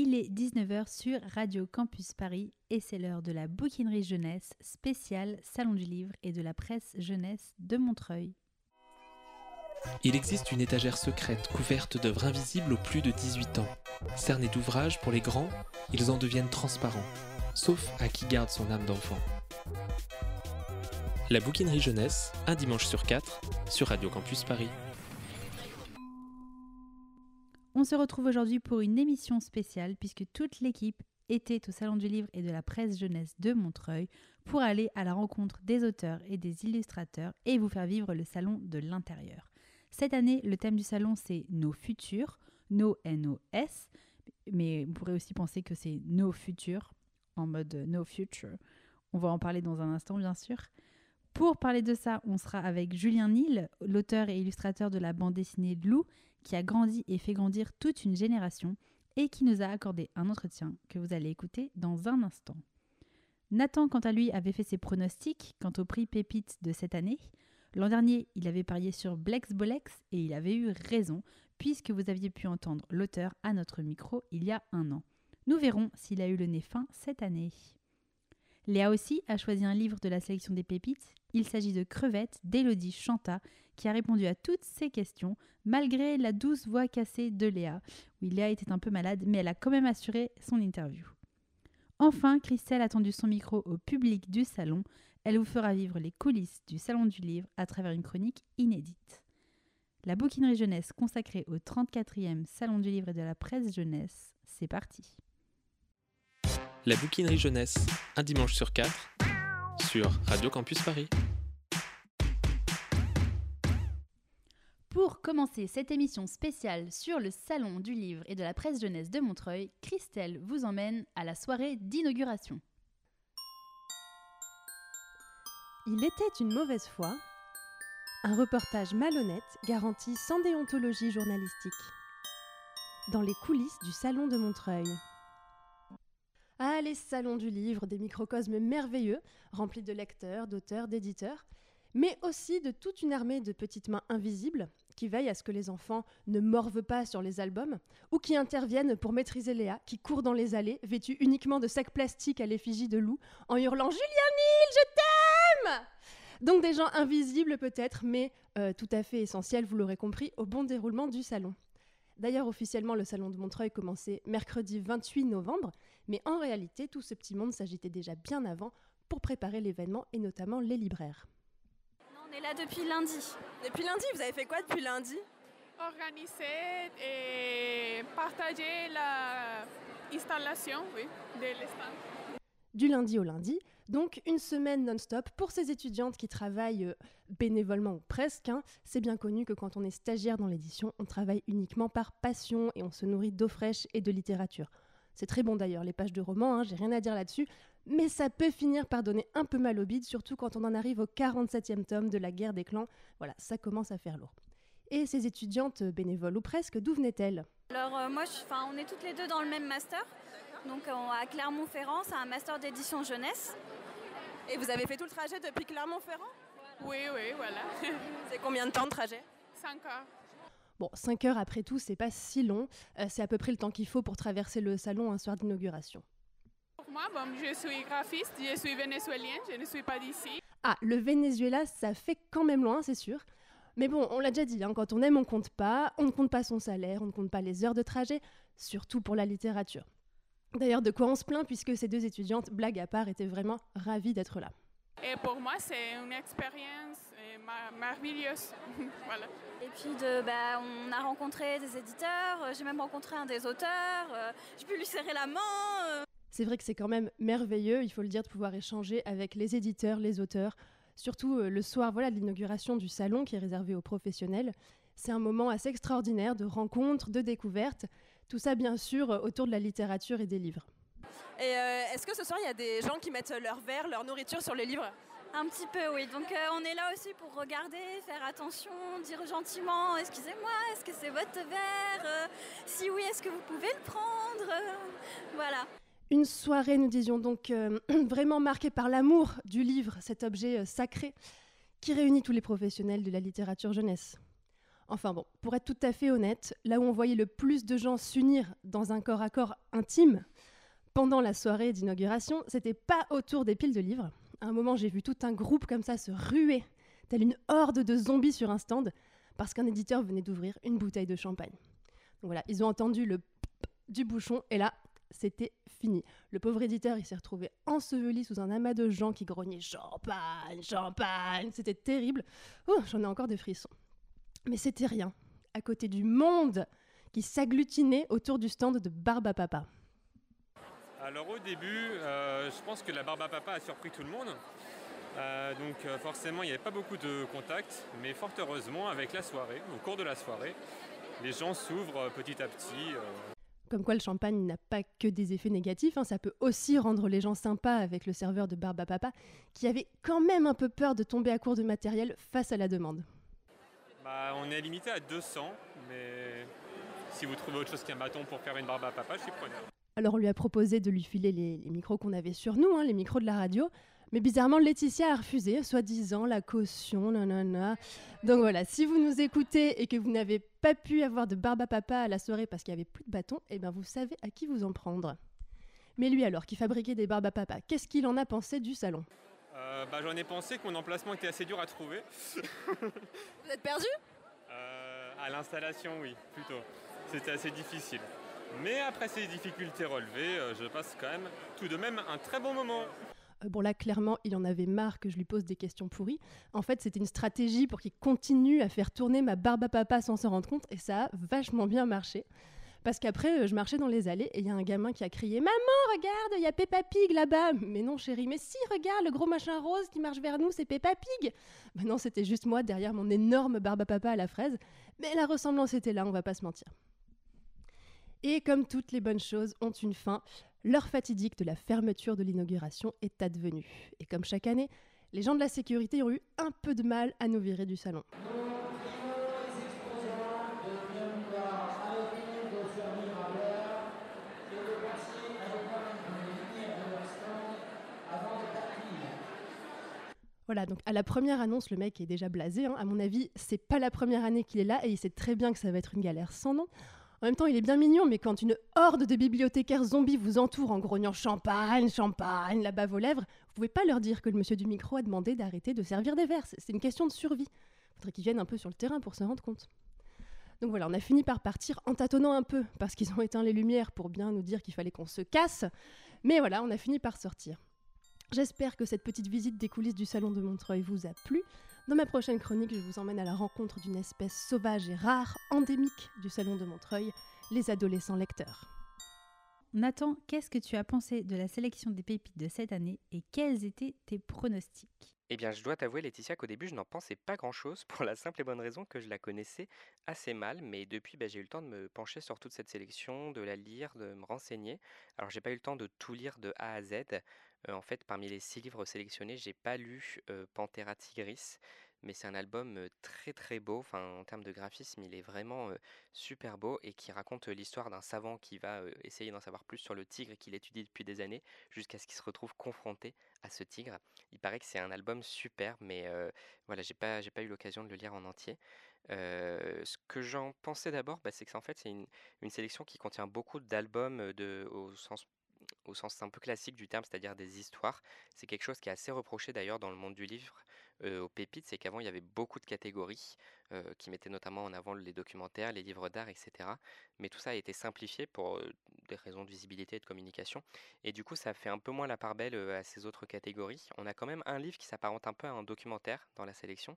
Il est 19h sur Radio Campus Paris et c'est l'heure de la bouquinerie jeunesse spéciale Salon du livre et de la presse jeunesse de Montreuil. Il existe une étagère secrète couverte d'œuvres invisibles aux plus de 18 ans. Cernés d'ouvrages pour les grands, ils en deviennent transparents, sauf à qui garde son âme d'enfant. La bouquinerie jeunesse, un dimanche sur quatre, sur Radio Campus Paris. On se retrouve aujourd'hui pour une émission spéciale puisque toute l'équipe était au Salon du Livre et de la Presse Jeunesse de Montreuil pour aller à la rencontre des auteurs et des illustrateurs et vous faire vivre le Salon de l'intérieur. Cette année, le thème du salon, c'est Nos futurs, Nos N-O-S, mais on pourrait aussi penser que c'est Nos futurs, en mode No Future. On va en parler dans un instant, bien sûr. Pour parler de ça, on sera avec Julien Nil, l'auteur et illustrateur de la bande dessinée Lou, qui a grandi et fait grandir toute une génération et qui nous a accordé un entretien que vous allez écouter dans un instant. Nathan, quant à lui, avait fait ses pronostics quant au prix Pépite de cette année. L'an dernier, il avait parié sur Blex Bolex et il avait eu raison, puisque vous aviez pu entendre l'auteur à notre micro il y a un an. Nous verrons s'il a eu le nez fin cette année. Léa aussi a choisi un livre de la sélection des pépites. Il s'agit de Crevettes d'Élodie Chanta, qui a répondu à toutes ces questions, malgré la douce voix cassée de Léa. Oui, Léa était un peu malade, mais elle a quand même assuré son interview. Enfin, Christelle a tendu son micro au public du salon. Elle vous fera vivre les coulisses du Salon du Livre à travers une chronique inédite. La bouquinerie jeunesse consacrée au 34e Salon du Livre et de la presse jeunesse, c'est parti. La bouquinerie jeunesse, un dimanche sur quatre, sur Radio Campus Paris. Pour commencer cette émission spéciale sur le Salon du Livre et de la Presse Jeunesse de Montreuil, Christelle vous emmène à la soirée d'inauguration. Il était une mauvaise fois. Un reportage malhonnête garanti sans déontologie journalistique. Dans les coulisses du Salon de Montreuil. Ah, les salons du livre, des microcosmes merveilleux, remplis de lecteurs, d'auteurs, d'éditeurs, mais aussi de toute une armée de petites mains invisibles qui veillent à ce que les enfants ne morvent pas sur les albums, ou qui interviennent pour maîtriser Léa, qui court dans les allées, vêtue uniquement de sacs plastiques à l'effigie de loup, en hurlant Julien Nil, je t'aime Donc des gens invisibles peut-être, mais euh, tout à fait essentiels, vous l'aurez compris, au bon déroulement du salon. D'ailleurs, officiellement, le salon de Montreuil commençait mercredi 28 novembre, mais en réalité, tout ce petit monde s'agitait déjà bien avant pour préparer l'événement et notamment les libraires. On est là depuis lundi. Depuis lundi, vous avez fait quoi depuis lundi? Organiser et partager l'installation oui, de l'espace. Du lundi au lundi, donc une semaine non-stop pour ces étudiantes qui travaillent euh, bénévolement ou presque. Hein. C'est bien connu que quand on est stagiaire dans l'édition, on travaille uniquement par passion et on se nourrit d'eau fraîche et de littérature. C'est très bon d'ailleurs, les pages de romans, hein, j'ai rien à dire là-dessus, mais ça peut finir par donner un peu mal au bide, surtout quand on en arrive au 47e tome de la guerre des clans. Voilà, ça commence à faire lourd. Et ces étudiantes bénévoles ou presque, d'où venaient-elles? Alors euh, moi, je, on est toutes les deux dans le même master, donc à Clermont-Ferrand, c'est un master d'édition jeunesse. Et vous avez fait tout le trajet depuis Clermont-Ferrand? Oui, oui, voilà. c'est combien de temps de trajet? 5 heures. Bon, 5 heures après tout, c'est pas si long. Euh, c'est à peu près le temps qu'il faut pour traverser le salon un soir d'inauguration. Pour moi, bon, je suis graphiste, je suis vénézuélienne, je ne suis pas d'ici. Ah, le Venezuela, ça fait quand même loin, c'est sûr. Mais bon, on l'a déjà dit, hein, quand on aime, on compte pas. On ne compte pas son salaire, on ne compte pas les heures de trajet, surtout pour la littérature. D'ailleurs, de quoi on se plaint, puisque ces deux étudiantes, blague à part, étaient vraiment ravies d'être là. Et pour moi, c'est une expérience merveilleuse. voilà. Et puis, de, bah, on a rencontré des éditeurs, euh, j'ai même rencontré un des auteurs, euh, j'ai pu lui serrer la main. Euh. C'est vrai que c'est quand même merveilleux, il faut le dire, de pouvoir échanger avec les éditeurs, les auteurs, surtout le soir voilà, de l'inauguration du salon qui est réservé aux professionnels. C'est un moment assez extraordinaire de rencontres, de découvertes, tout ça bien sûr autour de la littérature et des livres. Et est-ce que ce soir il y a des gens qui mettent leur verre, leur nourriture sur les livres? Un petit peu, oui. Donc euh, on est là aussi pour regarder, faire attention, dire gentiment excusez-moi, est-ce que c'est votre verre? Euh, Si oui, est-ce que vous pouvez le prendre? Euh, Voilà. Une soirée, nous disions donc, vraiment marquée par l'amour du livre, cet objet sacré qui réunit tous les professionnels de la littérature jeunesse. Enfin bon, pour être tout à fait honnête, là où on voyait le plus de gens s'unir dans un corps à corps intime pendant la soirée d'inauguration, c'était pas autour des piles de livres. À un moment, j'ai vu tout un groupe comme ça se ruer, telle une horde de zombies sur un stand, parce qu'un éditeur venait d'ouvrir une bouteille de champagne. Donc voilà, ils ont entendu le du bouchon et là, c'était fini. Le pauvre éditeur, il s'est retrouvé enseveli sous un amas de gens qui grognaient champagne, champagne. C'était terrible. Oh, j'en ai encore des frissons. Mais c'était rien, à côté du monde qui s'agglutinait autour du stand de Barba Papa. Alors au début, euh, je pense que la Barba Papa a surpris tout le monde. Euh, donc euh, forcément, il n'y avait pas beaucoup de contacts, mais fort heureusement, avec la soirée, au cours de la soirée, les gens s'ouvrent petit à petit. Comme quoi le champagne n'a pas que des effets négatifs, hein, ça peut aussi rendre les gens sympas avec le serveur de Barba Papa, qui avait quand même un peu peur de tomber à court de matériel face à la demande. Bah, on est limité à 200, mais si vous trouvez autre chose qu'un bâton pour faire une barbe à papa, je suis preneur. Alors on lui a proposé de lui filer les, micros qu'on avait sur nous, hein, les micros de la radio. Mais bizarrement, Laetitia a refusé, soi-disant la caution, nanana. Donc voilà, si vous nous écoutez et que vous n'avez pas pu avoir de barbe à papa à la soirée parce qu'il n'y avait plus de bâton, eh bien vous savez à qui vous en prendre. Mais lui alors, qui fabriquait des barbes à papa, qu'est-ce qu'il en a pensé du salon? Euh, bah, J'en ai pensé que mon emplacement était assez dur à trouver. Vous êtes perdu? Euh, À l'installation, oui, plutôt. C'était assez difficile. Mais après ces difficultés relevées, euh, je passe quand même tout de même un très bon moment. Bon là, clairement, il en avait marre que je lui pose des questions pourries. En fait, c'était une stratégie pour qu'il continue à faire tourner ma barbe à papa sans s'en rendre compte, et ça a vachement bien marché. Parce qu'après, euh, je marchais dans les allées et il y a un gamin qui a crié Maman, regarde, il y a Peppa Pig là-bas Mais non, chérie, mais si, regarde, le gros machin rose qui marche vers nous, c'est Peppa Pig Ben non, c'était juste moi derrière mon énorme barbe à papa à la fraise. Mais la ressemblance était là, on va pas se mentir. Et comme toutes les bonnes choses ont une fin, l'heure fatidique de la fermeture de l'inauguration est advenue. Et comme chaque année, les gens de la sécurité ont eu un peu de mal à nous virer du salon. Voilà, donc à la première annonce, le mec est déjà blasé. Hein. À mon avis, c'est pas la première année qu'il est là et il sait très bien que ça va être une galère sans nom. En même temps, il est bien mignon, mais quand une horde de bibliothécaires zombies vous entoure en grognant champagne, champagne, bave aux lèvres, vous pouvez pas leur dire que le monsieur du micro a demandé d'arrêter de servir des verres. C'est une question de survie. Faudrait qu'ils viennent un peu sur le terrain pour se rendre compte. Donc voilà, on a fini par partir en tâtonnant un peu, parce qu'ils ont éteint les lumières pour bien nous dire qu'il fallait qu'on se casse. Mais voilà, on a fini par sortir. J'espère que cette petite visite des coulisses du salon de Montreuil vous a plu. Dans ma prochaine chronique, je vous emmène à la rencontre d'une espèce sauvage et rare, endémique du salon de Montreuil, les adolescents lecteurs. Nathan, qu'est-ce que tu as pensé de la sélection des pépites de cette année et quels étaient tes pronostics? Eh bien, je dois t'avouer, Laetitia, qu'au début, je n'en pensais pas grand-chose pour la simple et bonne raison que je la connaissais assez mal. Mais depuis, bah, j'ai eu le temps de me pencher sur toute cette sélection, de la lire, de me renseigner. Alors, j'ai pas eu le temps de tout lire de A à Z. En fait, parmi les six livres sélectionnés, j'ai pas lu Panthera tigris, mais c'est un album très très beau. Enfin, en termes de graphisme, il est vraiment super beau et qui raconte l'histoire d'un savant qui va essayer d'en savoir plus sur le tigre qu'il étudie depuis des années, jusqu'à ce qu'il se retrouve confronté à ce tigre. Il paraît que c'est un album super, mais voilà, j'ai pas j'ai pas eu l'occasion de le lire en entier. ce que j'en pensais d'abord, bah, c'est que c'est une, une, sélection qui contient beaucoup d'albums de, au sens au sens un peu classique du terme, c'est-à-dire des histoires. C'est quelque chose qui est assez reproché d'ailleurs dans le monde du livre euh, aux pépites, c'est qu'avant il y avait beaucoup de catégories qui mettaient notamment en avant les documentaires, les livres d'art, etc. Mais tout ça a été simplifié pour des raisons de visibilité et de communication. Et du coup, ça fait un peu moins la part belle à ces autres catégories. On a quand même un livre qui s'apparente un peu à un documentaire dans la sélection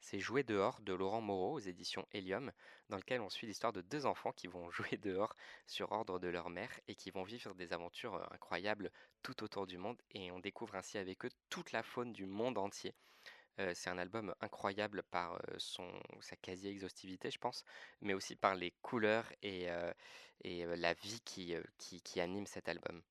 c'est Jouer dehors de Laurent Moreau aux éditions Helium, dans lequel on suit l'histoire de deux enfants qui vont jouer dehors sur ordre de leur mère et qui vont vivre des aventures euh, incroyables tout autour du monde et on découvre ainsi avec eux toute la faune du monde entier. Euh, c'est un album incroyable par euh, son, sa quasi-exhaustivité, je pense, mais aussi par les couleurs et, et la vie qui, anime cet album.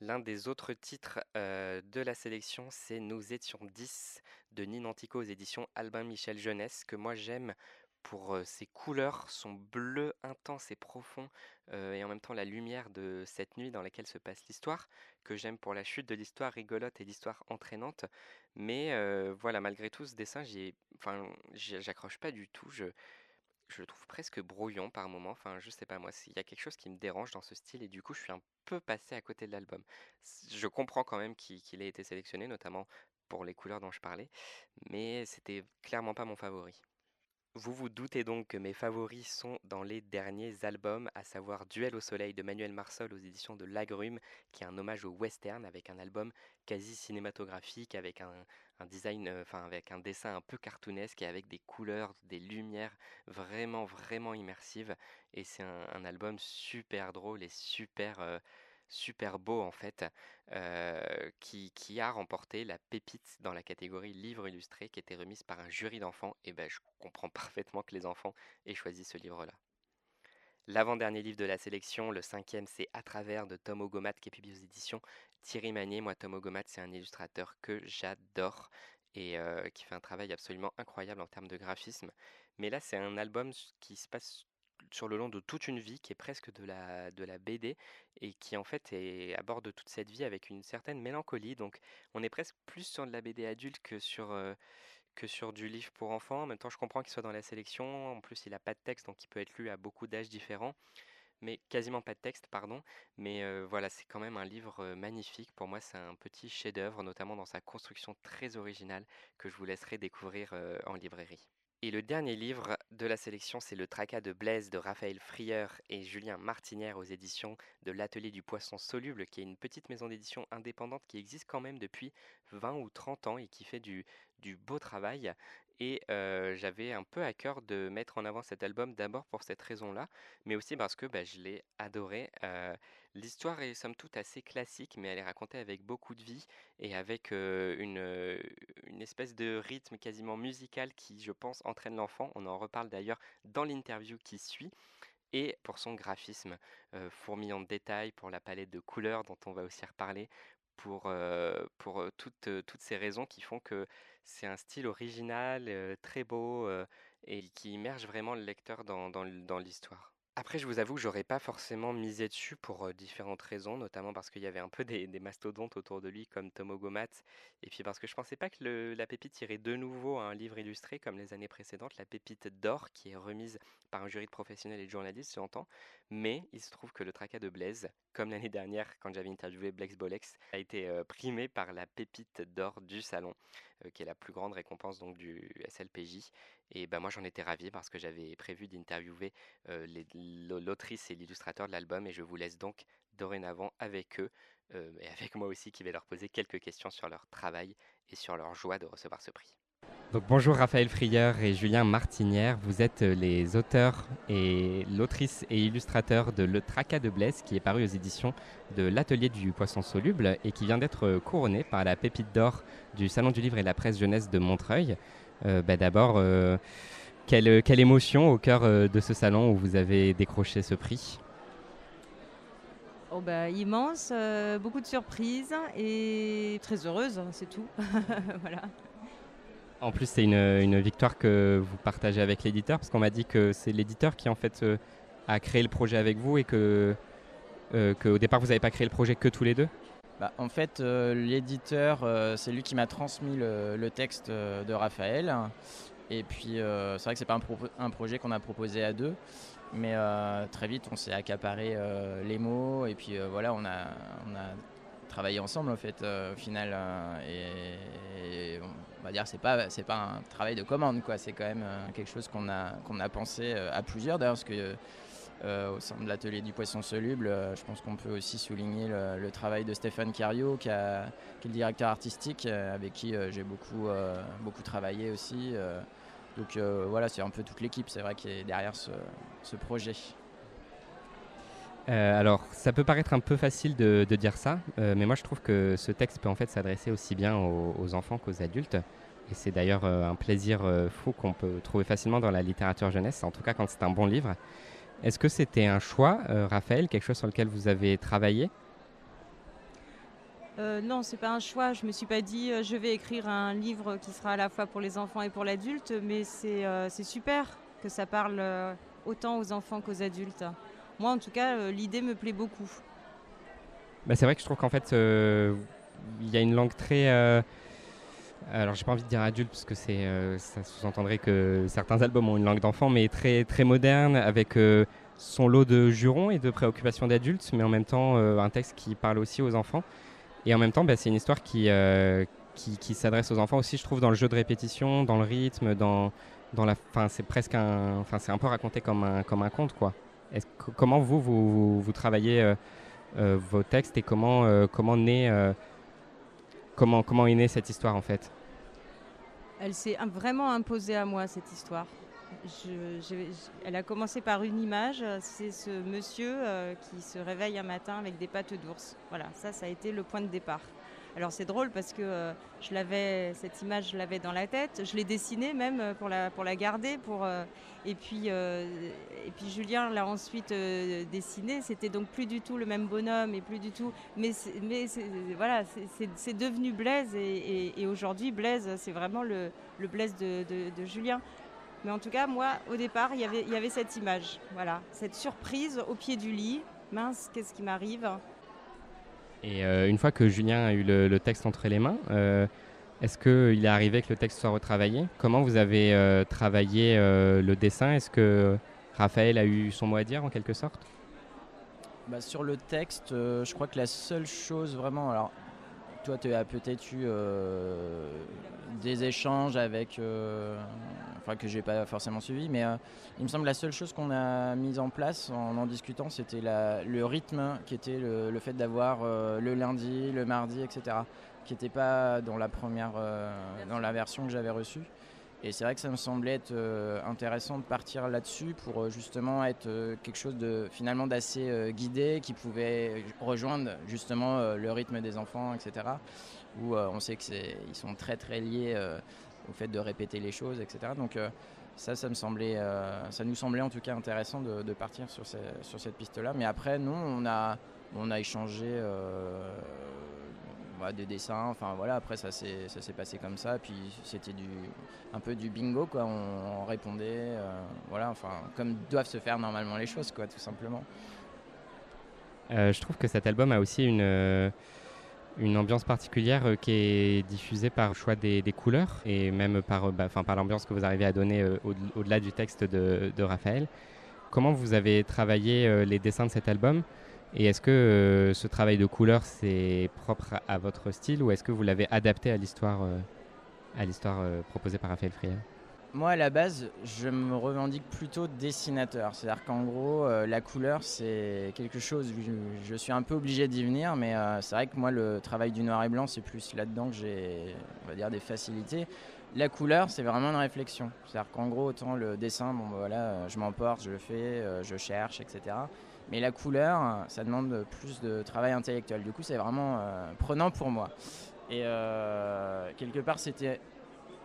L'un des autres titres de la sélection, c'est Nous étions 10 de Ninantico aux éditions Albin Michel Jeunesse, que moi j'aime pour ses couleurs, son bleu intense et profond, et en même temps la lumière de cette nuit dans laquelle se passe l'histoire, que j'aime pour la chute de l'histoire rigolote et l'histoire entraînante. Mais voilà, malgré tout, ce dessin, j'accroche pas du tout. Je le trouve presque brouillon par moment. Enfin, je sais pas moi, il y a quelque chose qui me dérange dans ce style et du coup, je suis un peu passé à côté de l'album. Je comprends quand même qu'il ait été sélectionné, notamment pour les couleurs dont je parlais, mais c'était clairement pas mon favori. Vous vous doutez donc que mes favoris sont dans les derniers albums, à savoir Duel au soleil de Manuel Marsol aux éditions de Lagrume, qui est un hommage au western avec un album quasi cinématographique, avec un, design, euh, un dessin un peu cartoonesque et avec des couleurs, des lumières vraiment vraiment immersives. Et c'est un, album super drôle et super euh, super beau en fait, qui, a remporté la pépite dans la catégorie livre illustré qui était remise par un jury d'enfants. Et ben je comprends parfaitement que les enfants aient choisi ce livre-là. L'avant-dernier livre de la sélection, le cinquième, c'est À travers de Tom Ogomat qui est publié aux éditions Thierry Magnier. Moi, Tom Ogomat, c'est un illustrateur que j'adore et qui fait un travail absolument incroyable en termes de graphisme. Mais là, c'est un album qui se passe sur le long de toute une vie, qui est presque de la, de la BD, et qui en fait aborde toute cette vie avec une certaine mélancolie. Donc on est presque plus sur de la BD adulte que sur, euh, que sur du livre pour enfants. En même temps, je comprends qu'il soit dans la sélection. En plus, il n'a pas de texte, donc il peut être lu à beaucoup d'âges différents. Mais quasiment pas de texte, pardon. Mais euh, voilà, c'est quand même un livre euh, magnifique. Pour moi, c'est un petit chef-d'œuvre, notamment dans sa construction très originale, que je vous laisserai découvrir en librairie. Et le dernier livre de la sélection, c'est Le Tracas de Blaise de Raphaël Frieur et Julien Martinière aux éditions de l'Atelier du Poisson Soluble, qui est une petite maison d'édition indépendante qui existe quand même depuis 20 ou 30 ans et qui fait du, du beau travail. Et j'avais un peu à cœur de mettre en avant cet album d'abord pour cette raison-là, mais aussi parce que bah, je l'ai adoré. L'histoire est somme toute assez classique, mais elle est racontée avec beaucoup de vie et avec une, une espèce de rythme quasiment musical qui, je pense, entraîne l'enfant. On en reparle d'ailleurs dans l'interview qui suit et pour son graphisme, fourmillant de détails, pour la palette de couleurs dont on va aussi reparler, pour, pour toutes, toutes ces raisons qui font que c'est un style original, très beau et qui immerge vraiment le lecteur dans, dans, l'histoire. Après, je vous avoue que j'aurais pas forcément misé dessus pour différentes raisons, notamment parce qu'il y avait un peu des, mastodontes autour de lui comme Tom Ogomat, et puis parce que je pensais pas que la pépite irait de nouveau à un livre illustré comme les années précédentes, la pépite d'or qui est remise par un jury de professionnels et de journalistes, j'entends. Mais il se trouve que le tracas de Blaise, comme l'année dernière quand j'avais interviewé Blex Bolex, a été primé par la pépite d'or du salon, qui est la plus grande récompense donc du SLPJ. Et ben moi j'en étais ravi parce que j'avais prévu d'interviewer l'autrice et l'illustrateur de l'album et je vous laisse donc dorénavant avec eux et avec moi aussi qui vais leur poser quelques questions sur leur travail et sur leur joie de recevoir ce prix. Bonjour Raphaël Frieur et Julien Martinière, vous êtes les auteurs et l'autrice et illustrateur de Le Tracas de Blaise qui est paru aux éditions de l'Atelier du Poisson Soluble et qui vient d'être couronné par la pépite d'or du Salon du Livre et la Presse Jeunesse de Montreuil. Euh, bah, d'abord, euh, quelle, émotion au cœur euh, de ce salon où vous avez décroché ce prix? Oh bah, immense, beaucoup de surprises et très heureuse, c'est tout. En plus, c'est une, victoire que vous partagez avec l'éditeur, parce qu'on m'a dit que c'est l'éditeur qui en fait a créé le projet avec vous et que, qu'au départ vous n'avez pas créé le projet que tous les deux? Bah, en fait, euh, l'éditeur, euh, c'est lui qui m'a transmis le, texte euh, de Raphaël. Et puis, c'est vrai que c'est pas un, projet qu'on a proposé à deux, mais très vite, on s'est accaparé les mots. Et puis, voilà, on a, on a travaillé ensemble, en fait, au final. Et, on va dire, c'est pas, c'est pas un travail de commande, quoi. C'est quand même quelque chose qu'on a, qu'on a pensé à plusieurs, d'ailleurs, parce que euh, au sein de l'atelier du poisson soluble. Euh, je pense qu'on peut aussi souligner le, travail de Stéphane Cario, qui, est le directeur artistique, euh, avec qui j'ai beaucoup, beaucoup travaillé aussi. donc voilà, c'est un peu toute l'équipe, c'est vrai, qui est derrière ce, projet. Alors, ça peut paraître un peu facile de, dire ça, mais moi je trouve que ce texte peut en fait s'adresser aussi bien aux, enfants qu'aux adultes. Et c'est d'ailleurs un plaisir fou qu'on peut trouver facilement dans la littérature jeunesse, en tout cas quand c'est un bon livre. Est-ce que c'était un choix, euh, Raphaël, quelque chose sur lequel vous avez travaillé? Euh, non, c'est pas un choix. Je me suis pas dit euh, je vais écrire un livre qui sera à la fois pour les enfants et pour l'adulte, mais c'est euh, super que ça parle autant aux enfants qu'aux adultes. Moi, en tout cas, l'idée me plaît beaucoup. Bah, c'est vrai que je trouve qu'en fait, il y a une langue très alors j'ai pas envie de dire adulte parce que c'est, euh, ça sous-entendrait que certains albums ont une langue d'enfant, mais très, très moderne, avec euh, son lot de jurons et de préoccupations d'adultes, mais en même temps euh, un texte qui parle aussi aux enfants. Et en même temps, bah, c'est une histoire qui, qui, s'adresse aux enfants aussi, je trouve, dans le jeu de répétition, dans le rythme, dans, dans la... C'est presque un... Enfin, c'est un peu raconté comme un, comme un conte, quoi. Comment vous, vous, travaillez vos textes et comment, comment naît... comment, comment est née cette histoire, en fait? Elle s'est vraiment imposée à moi, cette histoire. elle a commencé par une image, c'est ce monsieur euh, qui se réveille un matin avec des pattes d'ours. Voilà, ça, ça a été le point de départ. Alors c'est drôle parce que euh, je l'avais, cette image, je l'avais dans la tête. Je l'ai dessinée même euh, pour la, garder. Euh, et, puis, Julien l'a ensuite dessiné. C'était donc plus du tout le même bonhomme et plus du tout. Mais, voilà, c'est devenu Blaise et, aujourd'hui Blaise, c'est vraiment le, Blaise de, Julien. Mais en tout cas, moi, au départ, il y avait cette image, voilà, cette surprise au pied du lit. Mince, qu'est-ce qui m'arrive? Et euh, une fois que Julien a eu le, texte entre les mains, euh, est-ce qu'il est arrivé que le texte soit retravaillé? Comment vous avez euh, travaillé le dessin? Est-ce que Raphaël a eu son mot à dire en quelque sorte? Bah, Sur le texte, je crois que la seule chose vraiment... Alors, toi, tu as peut-être eu des échanges avec enfin que j'ai pas forcément suivi, mais euh, il me semble la seule chose qu'on a mise en place en en discutant, c'était le rythme qui était le, fait d'avoir euh, le lundi, le mardi, etc., qui n'était pas dans la première, euh, dans la version que j'avais reçue. Et c'est vrai que ça me semblait être intéressant de partir là-dessus pour justement être quelque chose de finalement d'assez guidé qui pouvait rejoindre justement le rythme des enfants, etc. Où on sait qu'ils sont très très liés au fait de répéter les choses, etc. Donc euh, ça, ça me semblait, euh, ça nous semblait en tout cas intéressant de, partir sur, cette piste-là. Mais après, nous, on a, on a échangé euh, bah, des dessins. Enfin voilà, après ça s'est, passé comme ça. Puis c'était du, un peu du bingo, quoi. On, répondait, voilà, enfin comme doivent se faire normalement les choses, quoi, tout simplement. je trouve que cet album a aussi une une ambiance particulière euh, qui est diffusée par le choix des, couleurs et même par, euh, bah, par l'ambiance que vous arrivez à donner euh, au-delà du texte de, Raphaël. Comment vous avez travaillé les dessins de cet album? Et est-ce que ce travail de couleurs c'est propre à, votre style ou est-ce que vous l'avez adapté à l'histoire à l'histoire proposée par Raphaël Friel? Moi, à la base, je me revendique plutôt dessinateur. C'est-à-dire qu'en gros, euh, la couleur, c'est quelque chose, je, je, suis un peu obligé d'y venir, mais euh, c'est vrai que moi, le travail du noir et blanc, c'est plus là-dedans que j'ai, on va dire, des facilités. La couleur, c'est vraiment une réflexion. C'est-à-dire qu'en gros, autant le dessin, bon, bah, voilà, euh, je m'emporte, je le fais, je cherche, etc. Mais la couleur, ça demande plus de travail intellectuel. Du coup, c'est vraiment prenant pour moi. Et quelque part, c'était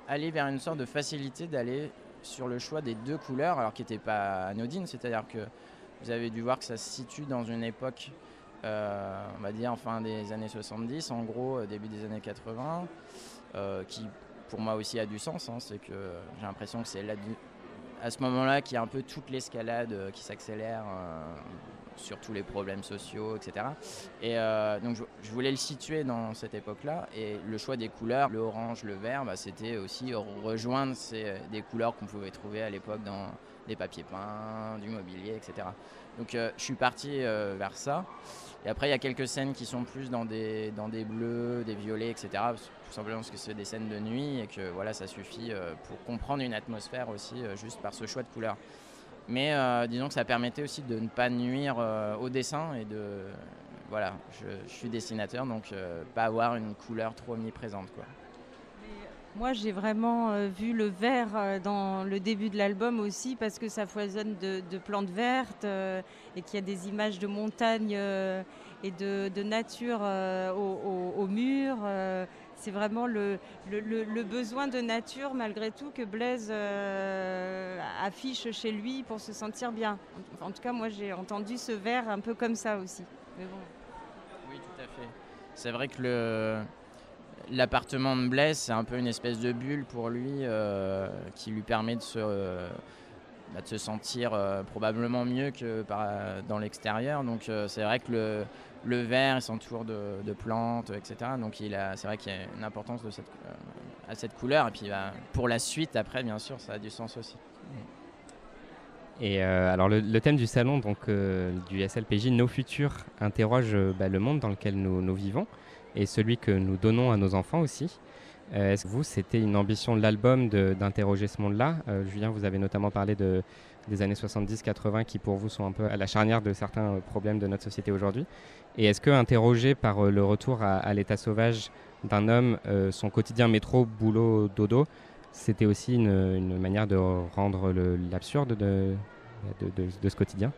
aller vers une sorte de facilité d'aller sur le choix des deux couleurs, alors qui n'était pas anodine, c'est-à-dire que vous avez dû voir que ça se situe dans une époque, euh, on va dire, fin des années 70, en gros, euh, début des années 80, euh, qui pour moi aussi a du sens, hein, c'est que j'ai l'impression que c'est là à ce moment-là qu'il y a un peu toute l'escalade qui s'accélère sur tous les problèmes sociaux, etc. Et euh, donc je, voulais le situer dans cette époque-là. Et le choix des couleurs, le orange, le vert, bah, c'était aussi rejoindre des couleurs qu'on pouvait trouver à l'époque dans des papiers peints, du mobilier, etc. Donc euh, je suis parti euh, vers ça. Et après, il y a quelques scènes qui sont plus dans des bleus, des violets, etc. Tout simplement parce que c'est des scènes de nuit et que voilà, ça suffit pour comprendre une atmosphère aussi juste par ce choix de couleurs. Mais euh, disons que ça permettait aussi de ne pas nuire euh, au dessin et de. Voilà, je, suis dessinateur, donc euh, pas avoir une couleur trop omniprésente. Quoi. Moi, j'ai vraiment vu le vert dans le début de l'album aussi parce que ça foisonne de, plantes vertes et qu'il y a des images de montagnes et de, nature au, mur c'est vraiment le, besoin de nature, malgré tout, que Blaise euh, affiche chez lui pour se sentir bien. En, tout cas, moi, j'ai entendu ce vers un peu comme ça aussi. Oui, tout à fait. C'est vrai que l'appartement de Blaise, c'est un peu une espèce de bulle pour lui euh, qui lui permet de se, bah, de se sentir euh, probablement mieux que dans l'extérieur. Donc c'est vrai que le, le verre, s'entoure de, plantes, etc. Donc c'est vrai qu'il y a une importance de cette, à cette couleur. Et puis bah, pour la suite, après, bien sûr, ça a du sens aussi. Et euh, alors le, thème du salon donc euh, du SLPJ Nos Futurs interroge euh, bah, le monde dans lequel nous vivons et celui que nous donnons à nos enfants aussi. Euh, Est-ce que vous, c'était une ambition de l'album d'interroger ce monde-là? Euh, Julien, vous avez notamment parlé de, des années 70-80 qui pour vous sont un peu à la charnière de certains euh, problèmes de notre société aujourd'hui. Et est-ce que interroger par le retour à, l'état sauvage d'un homme, son quotidien métro, boulot, dodo, c'était aussi une, manière de rendre l'absurde de, de, de- de ce quotidien?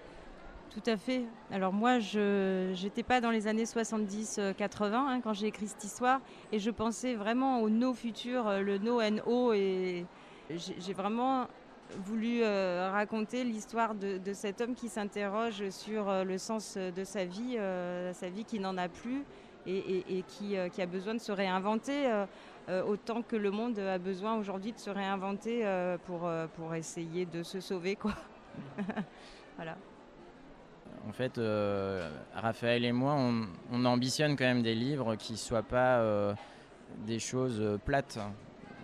Tout à fait. Alors moi, je n'étais pas dans les années 70-80 hein, quand j'ai écrit cette histoire et je pensais vraiment au no futur, euh, le no NO et j'ai vraiment voulu euh, raconter l'histoire de, cet homme qui s'interroge sur euh, le sens de sa vie, euh, sa vie qui n'en a plus et, qui, euh, a besoin de se réinventer euh, euh, autant que le monde a besoin aujourd'hui de se réinventer euh, pour, euh, pour essayer de se sauver. Quoi. voilà. En fait, euh, Raphaël et moi, on, on ambitionne quand même des livres qui ne soient pas euh, des choses plates.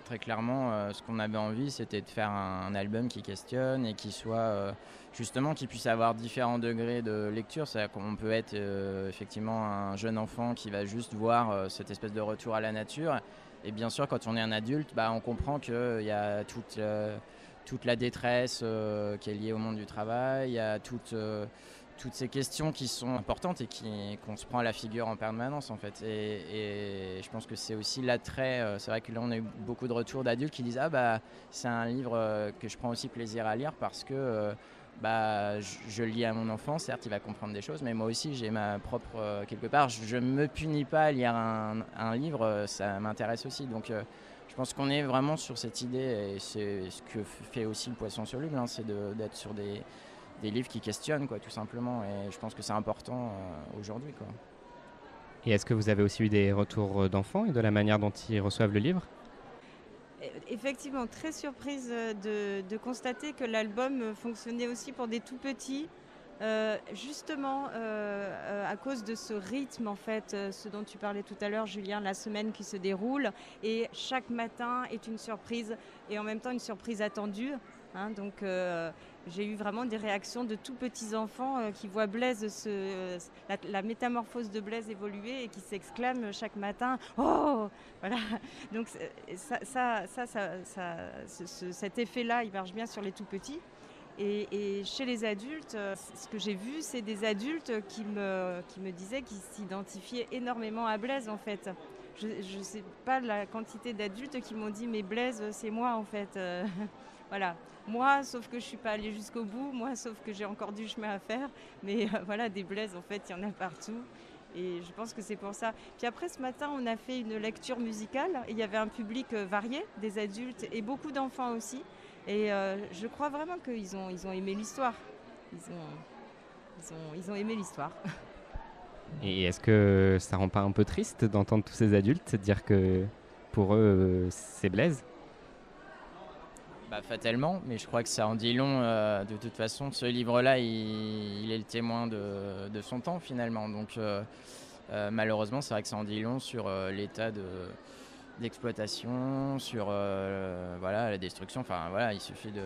Très clairement, euh, ce qu'on avait envie, c'était de faire un, album qui questionne et qui soit justement, qui puisse avoir différents degrés de lecture. C'est-à-dire peut être effectivement un jeune enfant qui va juste voir cette espèce de retour à la nature. Et bien sûr, quand on est un adulte, bah, on comprend qu'il y a toute, toute la détresse qui est liée au monde du travail, il y a toute, toutes ces questions qui sont importantes et qui- qu'on se prend à la figure en permanence en fait. Et, je pense que c'est aussi l'attrait. euh, C'est vrai que là on a eu beaucoup de retours d'adultes qui disent ah bah c'est un livre euh, que je prends aussi plaisir à lire parce que euh, bah je, je lis à mon enfant. Certes il va comprendre des choses, mais moi aussi j'ai ma propre quelque part. Je, ne me punis pas à lire un, livre, ça m'intéresse aussi. Donc je pense qu'on est vraiment sur cette idée et c'est ce que fait aussi le poisson soluble, hein, c'est d'être sur des des livres qui questionnent, quoi, tout simplement. Et je pense que c'est important euh, aujourd'hui, quoi. Et est-ce que vous avez aussi eu des retours euh, d'enfants et de la manière dont ils reçoivent le livre? E- Effectivement, très surprise euh, de, de constater que l'album euh, fonctionnait aussi pour des tout petits. euh, justement, euh, euh, à cause de ce rythme, en fait, euh, ce dont tu parlais tout à l'heure, Julien, la semaine qui se déroule, et chaque matin est une surprise, et en même temps une surprise attendue. hein. donc, euh, j'ai eu vraiment des réactions de tout petits enfants euh, qui voient Blaise, se- la, métamorphose de Blaise évoluer et qui s'exclament chaque matin Oh Voilà. Donc, ça, ça, ça, ça- ça- ce- ce- cet effet-là, il marche bien sur les tout petits. Et, et chez les adultes, euh, ce que j'ai vu, c'est des adultes qui me, qui me disaient qu'ils s'identifiaient énormément à Blaise, en fait. Je ne sais pas la quantité d'adultes qui m'ont dit, mais Blaise, c'est moi, en fait. Euh, voilà. Moi, sauf que je suis pas allée jusqu'au bout, moi, sauf que j'ai encore du chemin à faire. Mais euh, voilà, des Blaises, en fait, il y en a partout. Et je pense que c'est pour ça. Puis après, ce matin, on a fait une lecture musicale. Il y avait un public euh, varié, des adultes et beaucoup d'enfants aussi. Et je crois vraiment qu'ils ont, ils ont aimé l'histoire. Ils ont aimé l'histoire. Et est-ce que ça rend pas un peu triste d'entendre tous ces adultes dire que pour eux, c'est Blaise? Bah, fatalement, mais je crois que ça en dit long. euh, de toute façon, ce livre-là, il, est le témoin de, son temps finalement. Donc, euh, euh, malheureusement, c'est vrai que ça en dit long sur l'état de d'exploitation, sur voilà la destruction. Enfin voilà, il suffit de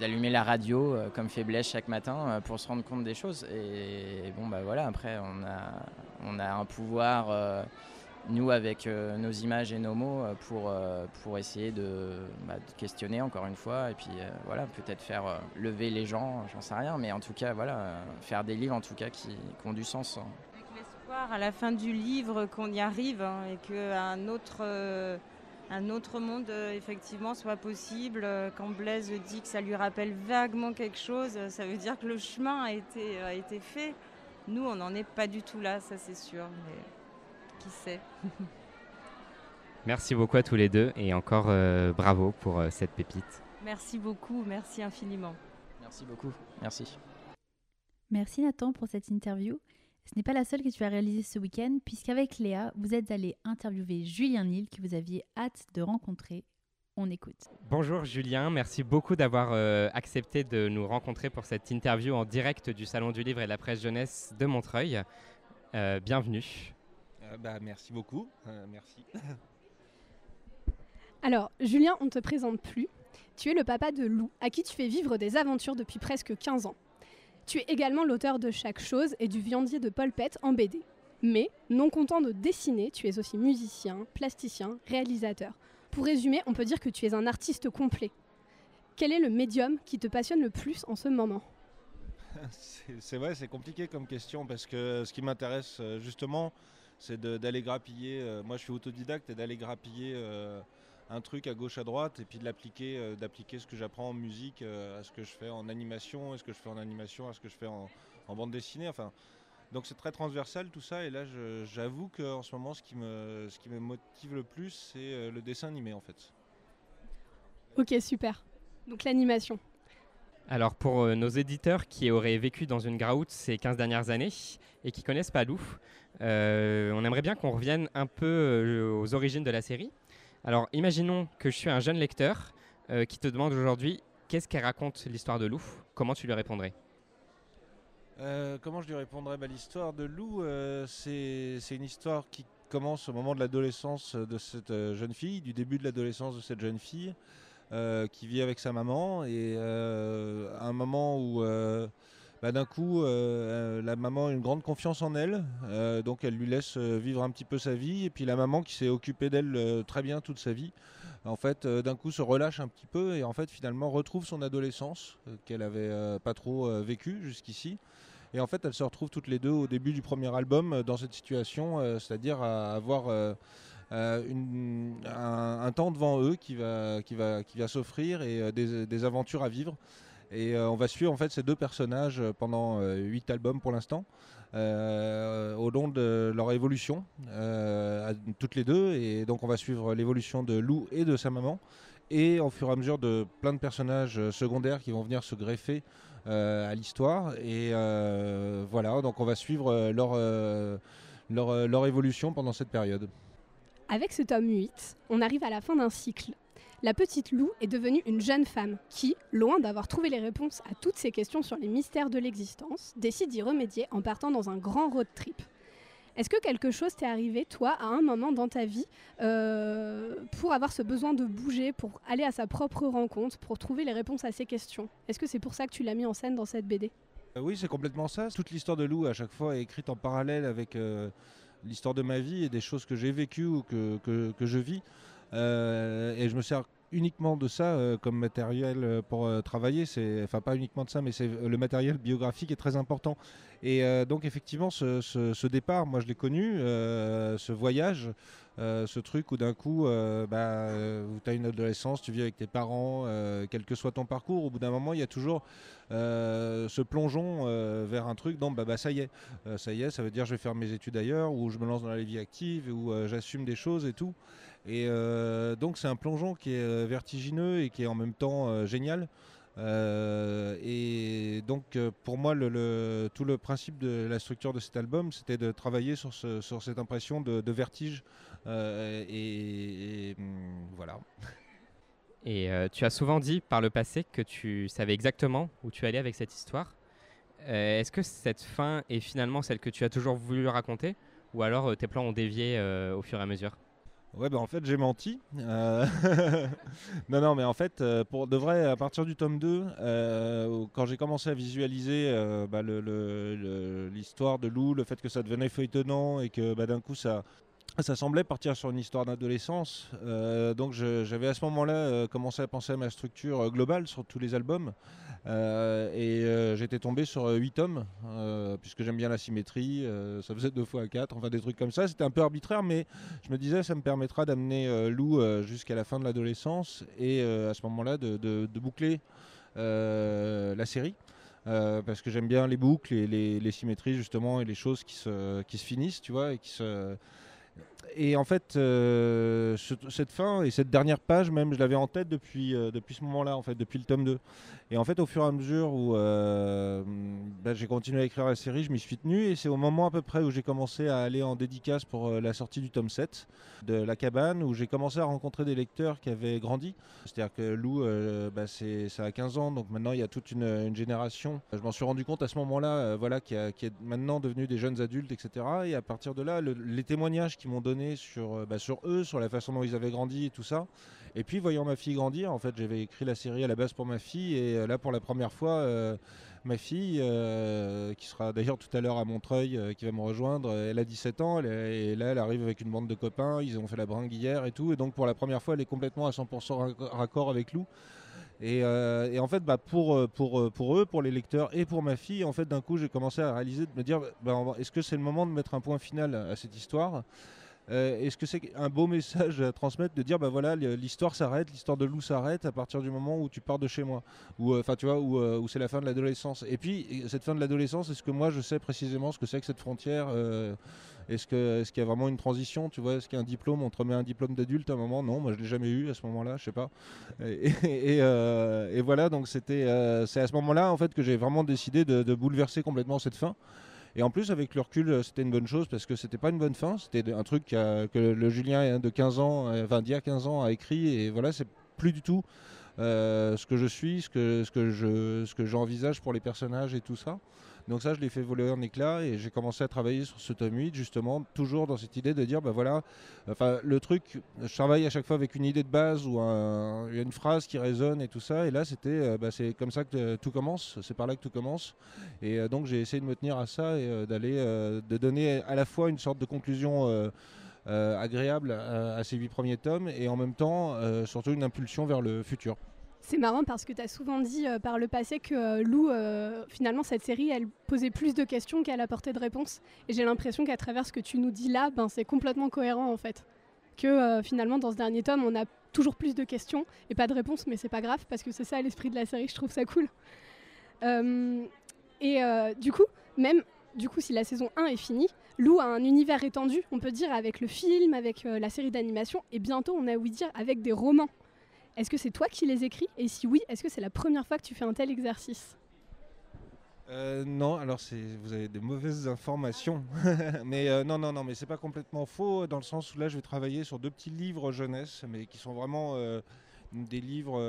d'allumer la radio euh, comme fait Blaise chaque matin euh, pour se rendre compte des choses. Et, bon bah voilà, après on a on a un pouvoir. euh, nous, avec nos images et nos mots, pour, pour essayer de, bah, de questionner encore une fois, et puis voilà, peut-être faire lever les gens, j'en sais rien, mais en tout cas, voilà, faire des livres en tout cas qui, qui ont du sens. hein. Avec l'espoir à la fin du livre qu'on y arrive hein, et qu'un autre, un autre monde euh, effectivement soit possible. Euh, Quand Blaise dit que ça lui rappelle vaguement quelque chose, euh, ça veut dire que le chemin a été, a été fait. Nous, on n'en est pas du tout là, ça c'est sûr. Mais qui sait Merci beaucoup à tous les deux et encore euh, bravo pour euh, cette pépite. Merci beaucoup, merci infiniment. Merci beaucoup, merci. Merci Nathan pour cette interview. Ce n'est pas la seule que tu as réalisée ce week-end, puisqu'avec Léa, vous êtes allé interviewer Julien Nil, que vous aviez hâte de rencontrer. On écoute. Bonjour Julien, merci beaucoup d'avoir euh, accepté de nous rencontrer pour cette interview en direct du Salon du Livre et de la Presse Jeunesse de Montreuil. Euh, bienvenue. Euh, bah, merci beaucoup. Euh, merci. Alors, Julien, on ne te présente plus. Tu es le papa de Lou, à qui tu fais vivre des aventures depuis presque 15 ans. Tu es également l'auteur de Chaque chose et du viandier de Paul Pett en BD. Mais, non content de dessiner, tu es aussi musicien, plasticien, réalisateur. Pour résumer, on peut dire que tu es un artiste complet. Quel est le médium qui te passionne le plus en ce moment C'est vrai, c'est compliqué comme question parce que ce qui m'intéresse euh, justement, c'est d'aller grappiller. euh, moi, je suis autodidacte et d'aller grappiller euh, un truc à gauche, à droite et puis de l'appliquer, euh, d'appliquer ce que j'apprends en musique euh, à ce que je fais en animation, à ce que je fais en animation, à ce que je fais en, en bande dessinée. Enfin, donc c'est très transversal tout ça. Et là, j'avoue qu'en ce moment, ce qui me, ce qui me motive le plus, c'est euh, le dessin animé en fait. Ok, super. Donc l'animation. Alors pour nos éditeurs qui auraient vécu dans une graoute ces 15 dernières années et qui connaissent pas Lou, euh, on aimerait bien qu'on revienne un peu aux origines de la série. Alors imaginons que je suis un jeune lecteur euh, qui te demande aujourd'hui qu'est-ce qu'elle raconte l'histoire de Lou, comment tu lui répondrais? Euh, comment je lui répondrais? Bah, L'histoire de Lou, euh, c'est une histoire qui commence au moment de l'adolescence de cette jeune fille, du début de l'adolescence de cette jeune fille, qui vit avec sa maman. Et à un moment où, bah, d'un coup, euh, euh, la maman a une grande confiance en elle, euh, donc elle lui laisse vivre un petit peu sa vie. Et puis la maman qui s'est occupée d'elle très bien toute sa vie, en fait, d'un coup se relâche un petit peu et en fait finalement retrouve son adolescence qu'elle avait pas trop vécue jusqu'ici. Et en fait, elles se retrouvent toutes les deux au début du premier album dans cette situation, c'est-à-dire à avoir un, temps devant eux qui va, s'offrir et des aventures à vivre. Et euh, on va suivre en fait ces deux personnages euh, pendant euh, huit albums pour l'instant, au long de leur évolution, toutes les deux. Et donc on va suivre l'évolution de Lou et de sa maman, et au fur et à mesure de plein de personnages secondaires qui vont venir se greffer à l'histoire. Et voilà, donc on va suivre leur, leur, leur évolution pendant cette période. Avec ce tome 8, on arrive à la fin d'un cycle. La petite Lou est devenue une jeune femme qui, loin d'avoir trouvé les réponses à toutes ces questions sur les mystères de l'existence, décide d'y remédier en partant dans un grand road trip. Est-ce que quelque chose t'est arrivé, toi, à un moment dans ta vie, euh, pour avoir ce besoin de bouger, pour aller à sa propre rencontre, pour trouver les réponses à ces questions? Est-ce que c'est pour ça que tu l'as mis en scène dans cette BD Euh, Oui, c'est complètement ça. Toute l'histoire de Lou, à chaque fois, est écrite en parallèle avec euh, l'histoire de ma vie et des choses que j'ai vécues ou que, je vis. Euh, et je me sers uniquement de ça euh, comme matériel euh, pour travailler. Enfin, pas uniquement de ça, mais c'est le matériel biographique est très important. Et donc, effectivement, ce, départ, moi, je l'ai connu, ce voyage. ce truc où d'un coup, bah, tu as une adolescence, tu vis avec tes parents, quel que soit ton parcours, au bout d'un moment, il y a toujours ce plongeon vers un truc, donc bah, bah, ça y est, ça y est, ça veut dire je vais faire mes études ailleurs, ou je me lance dans la vie active, ou j'assume des choses et tout. Et euh, donc c'est un plongeon qui est euh, vertigineux et qui est en même temps euh, génial. Et donc pour moi, tout le principe de la structure de cet album, c'était de travailler sur, ce- sur cette impression de, vertige. Et, hum, voilà. Et tu as souvent dit par le passé que tu savais exactement où tu allais avec cette histoire. Est-ce que cette fin est finalement celle que tu as toujours voulu raconter? Ou alors tes plans ont dévié au fur et à mesure? Ouais, bah en fait, j'ai menti. Euh, non, non, mais en fait, euh, pour de vrai, à partir du tome 2, euh, quand j'ai commencé à visualiser bah, l'histoire de Lou, le fait que ça devenait feuilletonnant et que bah, d'un coup, ça, ça semblait partir sur une histoire d'adolescence. euh, donc, j'avais à ce moment-là euh, commencé à penser à ma structure euh, globale sur tous les albums. Et j'étais tombé sur 8 tomes, puisque j'aime bien la symétrie, ça faisait deux fois 4, enfin des trucs comme ça. C'était un peu arbitraire, mais je me disais ça me permettra d'amener Lou jusqu'à la fin de l'adolescence et à ce moment-là de, boucler la série. Parce que j'aime bien les boucles et les, les symétries justement et les choses qui se, qui se finissent, tu vois, et qui se, et en fait, euh, ce- cette fin et cette dernière page, même, je l'avais en tête depuis, euh, depuis ce moment-là, en fait, depuis le tome 2. Et en fait, au fur et à mesure où euh, bah, j'ai continué à écrire la série, je m'y suis tenu. Et c'est au moment à peu près où j'ai commencé à aller en dédicace pour la sortie du tome 7 de La Cabane, où j'ai commencé à rencontrer des lecteurs qui avaient grandi. C'est-à-dire que Lou, bah, c'est, ça a 15 ans, donc maintenant il y a toute une, génération. Je m'en suis rendu compte à ce moment-là, voilà, qui, qui est maintenant devenu des jeunes adultes, etc. Et à partir de là, le- les témoignages qu'ils m'ont donné sur, euh, bah, sur eux, sur la façon dont ils avaient grandi et tout ça, Et puis voyant ma fille grandir, en fait j'avais écrit la série à la base pour ma fille et euh, là pour la première fois euh, ma fille, qui sera d'ailleurs tout à l'heure à Montreuil, qui va me rejoindre, elle a 17 ans et là elle arrive avec une bande de copains, ils ont fait la bringue hier et tout. Et donc pour la première fois elle est complètement à 100% rac- raccord avec Lou. Et, en fait, bah, pour, eux, pour les lecteurs et pour ma fille, en fait, d'un coup, j'ai commencé à réaliser, de me dire, bah, est-ce que c'est le moment de mettre un point final à cette histoire? Est-ce que c'est un beau message à transmettre de dire, bah voilà, l'histoire s'arrête, l'histoire de Lou s'arrête à partir du moment où tu pars de chez moi, ou enfin tu vois, où, euh, où c'est la fin de l'adolescence. Et puis et cette fin de l'adolescence, est-ce que moi je sais précisément ce que c'est que cette frontière euh, Est-ce est-ce qu'il y a vraiment une transition Tu vois, est-ce qu'il y a un diplôme On te remet un diplôme d'adulte à un moment? Non, moi je l'ai jamais eu à ce moment-là, je sais pas. Et, euh, voilà, donc c'était euh, c'est à ce moment-là en fait que j'ai vraiment décidé de, de bouleverser complètement cette fin. Et en plus, avec le recul, euh, c'était une bonne chose parce que c'était pas une bonne fin. C'était un truc que le Julien de 15 ans, euh, enfin d'il a 15 ans, a écrit. Et voilà, c'est plus du tout euh, ce que je suis, ce que j'envisage pour les personnages et tout ça. Donc ça, je l'ai fait voler en éclats et j'ai commencé à travailler sur ce tome 8, justement, toujours dans cette idée de dire, bah voilà, enfin, le truc, je travaille à chaque fois avec une idée de base ou un- une phrase qui résonne et tout ça. Et là, c'était, euh, bah, c'est comme ça que euh, tout commence, c'est par là que tout commence. Et euh, donc, j'ai essayé de me tenir à ça et d'aller, de donner à la fois une sorte de conclusion. agréable à, ces huit premiers tomes et en même temps surtout une impulsion vers le futur. C'est marrant parce que tu as souvent dit euh, par le passé que euh, Lou, euh, finalement, cette série, elle posait plus de questions qu'elle apportait de réponses. Et j'ai l'impression qu'à travers ce que tu nous dis là, ben, c'est complètement cohérent en fait. Que finalement, dans ce dernier tome, on a toujours plus de questions et pas de réponses, mais c'est pas grave parce que c'est ça l'esprit de la série, je trouve ça cool. Et du coup, même du coup, si la saison 1 est finie, Lou a un univers étendu, on peut dire, avec le film, avec la série d'animation, et bientôt, on a ouï dire, avec des romans. Est-ce que c'est toi qui les écris? Et si oui, est-ce que c'est la première fois que tu fais un tel exercice? Euh, non, alors vous avez des mauvaises informations, mais euh, non, non, non, mais c'est pas complètement faux dans le sens où là je vais travailler sur deux petits livres jeunesse, mais qui sont vraiment euh, des livres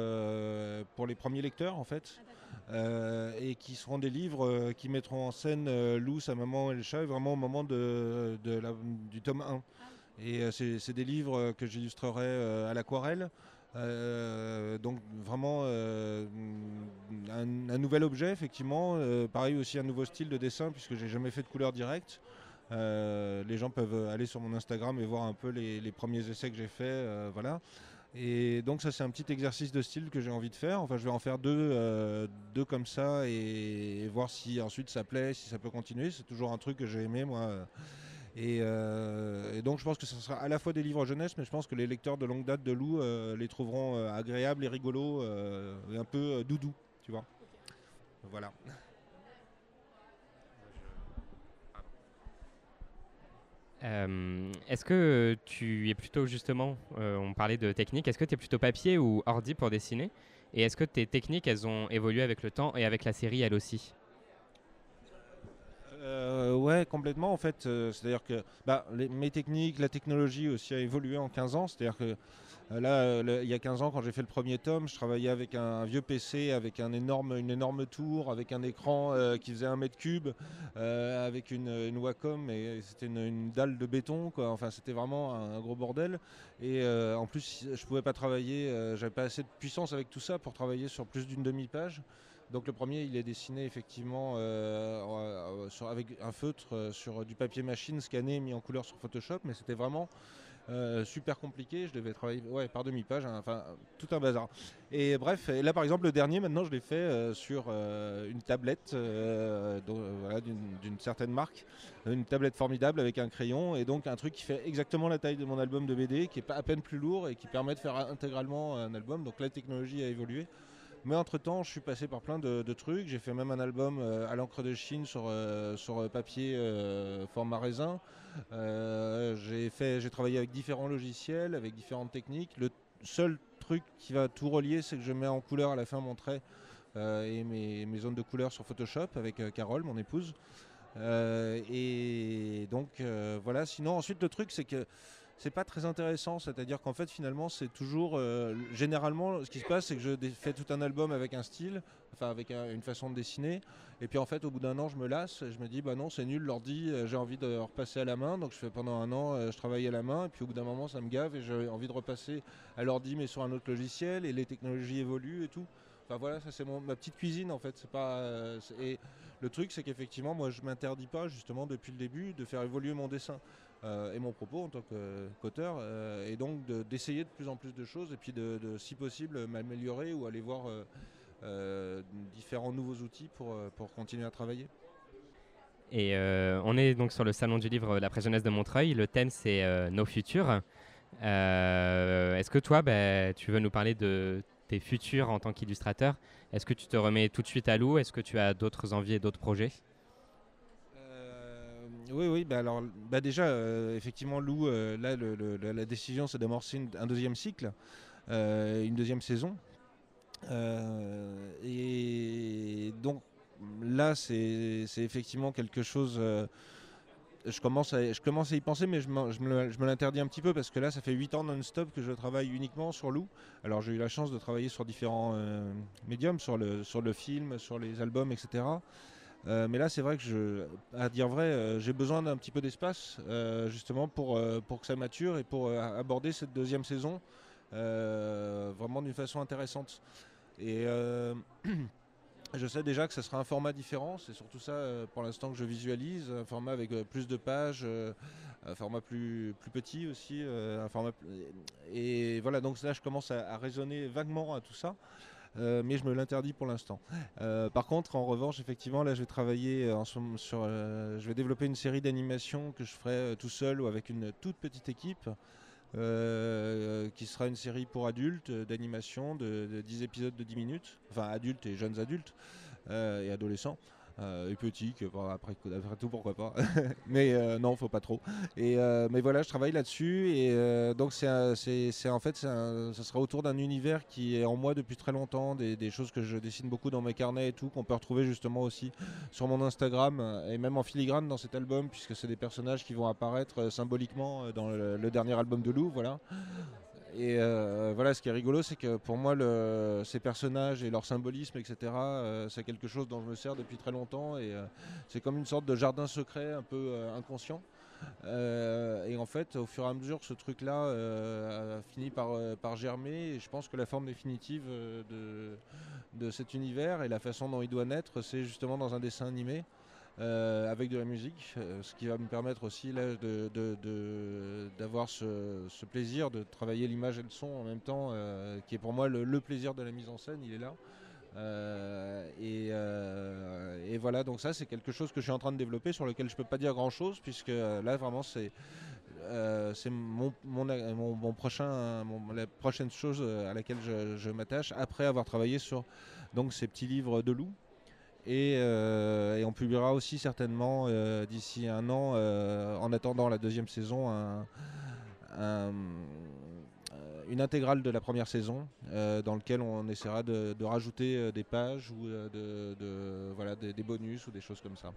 pour les premiers lecteurs en fait, euh, et qui seront des livres qui mettront en scène Lou, sa maman et le chat, vraiment au moment de, de la- du tome 1. Et euh, c'est des livres que j'illustrerai à l'aquarelle. Euh, donc vraiment euh, un, nouvel objet effectivement, Euh, pareil aussi un nouveau style de dessin puisque j'ai jamais fait de couleur directe. Les gens peuvent aller sur mon Instagram et voir un peu les, premiers essais que j'ai faits, voilà. Et donc ça c'est un petit exercice de style que j'ai envie de faire. Enfin je vais en faire deux, deux comme ça et voir si ensuite ça plaît, si ça peut continuer. C'est toujours un truc que j'ai aimé moi. Et, euh, et donc je pense que ce sera à la fois des livres jeunesse, mais je pense que les lecteurs de longue date de Lou euh, les trouveront euh, agréables et rigolos et un peu doudou, tu vois. Voilà. Est-ce que tu es plutôt justement, on parlait de technique, est-ce que tu es plutôt papier ou ordi pour dessiner? Et est-ce que tes techniques, elles ont évolué avec le temps et avec la série, elle aussi? Euh, ouais, complètement en fait. Euh, C'est-à-dire que bah, mes techniques, la technologie aussi a évolué en 15 ans. C'est-à-dire que euh, là, euh, il y a 15 ans, quand j'ai fait le premier tome, je travaillais avec un, vieux PC, avec une énorme tour, avec un écran qui faisait un mètre cube, avec une, Wacom, et c'était une, dalle de béton. Enfin, c'était vraiment un, gros bordel. Et en plus, je pouvais pas travailler, j'avais pas assez de puissance avec tout ça pour travailler sur plus d'une demi-page. Donc le premier, il est dessiné effectivement euh, euh, avec un feutre euh, sur du papier machine scanné, mis en couleur sur Photoshop, mais c'était vraiment super compliqué. Je devais travailler par demi-page, hein, enfin tout un bazar. Et bref, là par exemple le dernier, maintenant je l'ai fait sur une tablette d'une certaine marque, une tablette formidable avec un crayon et donc un truc qui fait exactement la taille de mon album de BD, qui est à peine plus lourd et qui permet de faire intégralement un album. Donc la technologie a évolué. Mais entre-temps, je suis passé par plein de, trucs. J'ai fait même un album euh, à l'encre de Chine sur, euh, sur euh, papier euh, format raisin. J'ai travaillé avec différents logiciels, avec différentes techniques. Le seul truc qui va tout relier, c'est que je mets en couleur à la fin mon trait et mes, mes zones de couleur sur Photoshop avec Carole, mon épouse. Et donc voilà. Sinon, ensuite, le truc, c'est que c'est pas très intéressant. C'est-à-dire qu'en fait, finalement, c'est toujours. euh, généralement, ce qui se passe, c'est que je fais tout un album avec un style, enfin avec un- une façon de dessiner. Et puis en fait, au bout d'un an, je me lasse. Je me dis, bah non, c'est nul, l'ordi, euh, j'ai envie de repasser à la main. Donc je fais pendant un an, euh, je travaille à la main. Et puis au bout d'un moment, ça me gave et j'ai envie de repasser à l'ordi, mais sur un autre logiciel. Et les technologies évoluent et tout. Enfin voilà, ça c'est ma petite cuisine en fait. C'est pas. et le truc, c'est qu'effectivement, moi, je m'interdis pas justement depuis le début de faire évoluer mon dessin et mon propos en tant que- qu'auteur, euh, et donc de- d'essayer de, plus en plus de choses et puis de, si possible m'améliorer ou aller voir euh, euh, différents nouveaux outils pour, euh, pour continuer à travailler. Et euh, on est donc sur le salon du livre La Presse Jeunesse de Montreuil. Le thème, c'est euh, nos futurs. Euh, Est-ce que toi, bah, tu veux nous parler de tes futurs en tant qu'illustrateur? Est-ce que tu te remets tout de suite à l'eau? Est-ce que tu as d'autres envies et d'autres projets? Oui, oui, bah alors bah déjà, euh, effectivement, Lou, euh, là, le- la, décision, c'est d'amorcer un deuxième cycle, euh, une deuxième saison. Et donc, là, c'est effectivement quelque chose. je, commence à, je commence à y penser, mais je, je me, me l'interdis un petit peu parce que là, ça fait 8 ans non-stop que je travaille uniquement sur Lou. Alors, j'ai eu la chance de travailler sur différents médiums, sur le, sur le film, sur les albums, etc. Euh, mais là, c'est vrai que, à dire vrai, euh, j'ai besoin d'un petit peu d'espace, euh, justement, pour, pour que ça mature et pour aborder cette deuxième saison vraiment d'une façon intéressante. Et je sais déjà que ça sera un format différent, c'est surtout ça pour l'instant que je visualise, un format avec plus de pages, un format plus, plus petit aussi, un format et voilà donc là je commence à, à raisonner vaguement à tout ça. Euh, mais je me l'interdis pour l'instant. Euh, par contre, en revanche, effectivement, là, je vais travailler euh, en sur. je vais développer une série d'animations que je ferai tout seul ou avec une toute petite équipe, qui sera une série pour adultes d'animation de, de 10 épisodes de 10 minutes, enfin adultes et jeunes adultes et adolescents. Euh, et petits, que, après, tout pourquoi pas. mais euh, non, faut pas trop. Et, euh, mais voilà, je travaille là-dessus et donc c'est en fait un- ça sera autour d'un univers qui est en moi depuis très longtemps, des, choses que je dessine beaucoup dans mes carnets et tout, qu'on peut retrouver justement aussi sur mon Instagram et même en filigrane dans cet album puisque c'est des personnages qui vont apparaître symboliquement dans le, le dernier album de Lou, voilà. Et euh, voilà, ce qui est rigolo, c'est que pour moi, ces personnages et leur symbolisme, etc., euh, c'est quelque chose dont je me sers depuis très longtemps. Et euh, c'est comme une sorte de jardin secret, un peu inconscient. Et en fait, au fur et à mesure, ce truc-là a fini par, germer. Et je pense que la forme définitive de, de cet univers et la façon dont il doit naître, c'est justement dans un dessin animé. Euh, avec de la musique, euh, ce qui va me permettre aussi là, d'avoir ce, plaisir de travailler l'image et le son en même temps, euh, qui est pour moi le, plaisir de la mise en scène, il est là. Et, voilà, donc ça c'est quelque chose que je suis en train de développer sur lequel je peux pas dire grand chose puisque là vraiment c'est mon, mon, prochain, la prochaine chose à laquelle je, je m'attache après avoir travaillé sur donc ces petits livres de loup. Et, euh, et on publiera aussi certainement euh, d'ici un an, euh, en attendant la deuxième saison, un- un- une intégrale de la première saison dans lequel on essaiera de, rajouter des pages ou de, voilà, des, bonus ou des choses comme ça.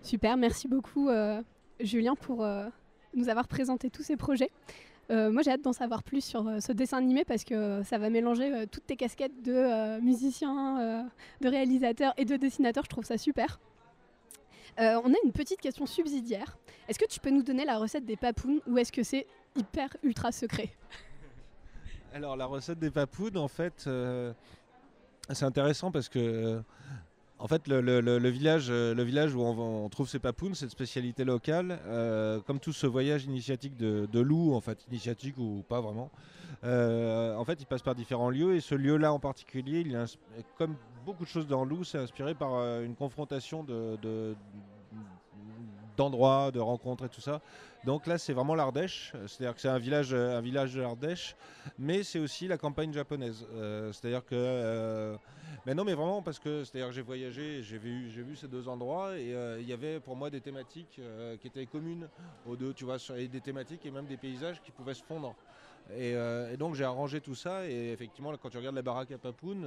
Super, merci beaucoup Julien pour nous avoir présenté tous ces projets. Euh, moi j'ai hâte d'en savoir plus sur euh, ce dessin animé parce que ça va mélanger euh, toutes tes casquettes de musicien, de réalisateur et de dessinateur. Je trouve ça super. On a une petite question subsidiaire. Est-ce que tu peux nous donner la recette des papounes ou est-ce que c'est hyper ultra secret? Alors la recette des papounes, en fait, c'est intéressant parce que en fait le, village, euh, le village où on, trouve ces papounes, cette spécialité locale, euh, comme tout ce voyage initiatique de, de loup, en fait initiatique ou pas vraiment, euh, en fait il passe par différents lieux et ce lieu-là en particulier, comme beaucoup de choses dans loup, c'est inspiré par une confrontation de d'endroits, de rencontres et tout ça. Donc là, c'est vraiment l'Ardèche, c'est-à-dire que c'est un village, un village de l'Ardèche, mais c'est aussi la campagne japonaise. Euh, c'est-à-dire que, euh, mais non, mais vraiment parce que, c'est-à-dire j'ai voyagé, j'ai vu, j'ai vu ces deux endroits et euh, il y avait pour moi des thématiques qui étaient communes aux deux, tu vois, et des thématiques et même des paysages qui pouvaient se fondre. Et, donc j'ai arrangé tout ça et effectivement, quand tu regardes la baraque à Papoun,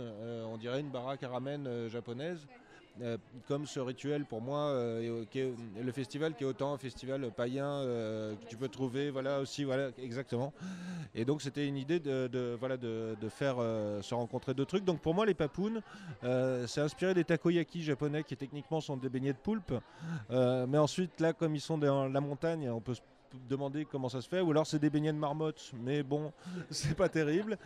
on dirait une baraque à ramen japonaise. Euh, comme ce rituel pour moi, euh, le festival qui est autant un festival païen euh, que tu peux trouver, voilà aussi, voilà exactement. Et donc c'était une idée de, voilà de, de faire se rencontrer deux trucs. Donc pour moi les papounes, c'est inspiré des takoyaki japonais qui techniquement sont des beignets de poulpe, mais ensuite là comme ils sont dans la montagne, on peut se demander comment ça se fait, ou alors c'est des beignets de marmotte, mais bon, c'est pas terrible.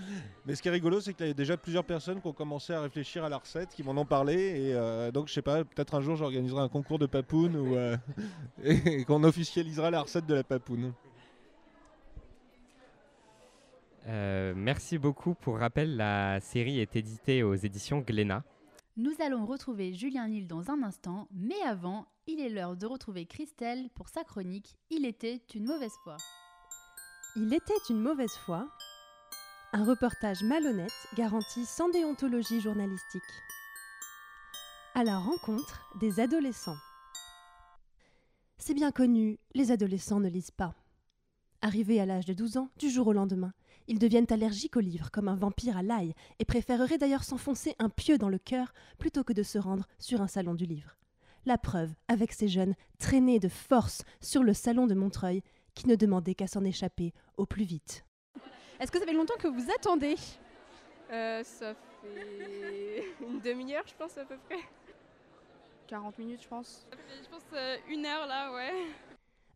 Mais ce qui est rigolo, c'est qu'il y a déjà plusieurs personnes qui ont commencé à réfléchir à la recette, qui m'en ont parlé, et euh, donc je sais pas, peut-être un jour j'organiserai un concours de papoune, ou, euh, et qu'on officialisera la recette de la papoune. Euh, merci beaucoup. Pour rappel, la série est éditée aux éditions Glénat. Nous allons retrouver Julien Nil dans un instant, mais avant, il est l'heure de retrouver Christelle pour sa chronique Il était une mauvaise fois. Il était une mauvaise fois. Un reportage malhonnête garanti sans déontologie journalistique. À la rencontre des adolescents. C'est bien connu, les adolescents ne lisent pas. Arrivés à l'âge de 12 ans, du jour au lendemain, ils deviennent allergiques aux livres comme un vampire à l'ail et préféreraient d'ailleurs s'enfoncer un pieu dans le cœur plutôt que de se rendre sur un salon du livre. La preuve avec ces jeunes traînés de force sur le salon de Montreuil qui ne demandaient qu'à s'en échapper au plus vite. Est-ce que ça fait longtemps que vous attendez? Euh, ça fait une demi-heure, je pense, à peu près. 40 minutes, je pense. Je pense euh, une heure là, ouais.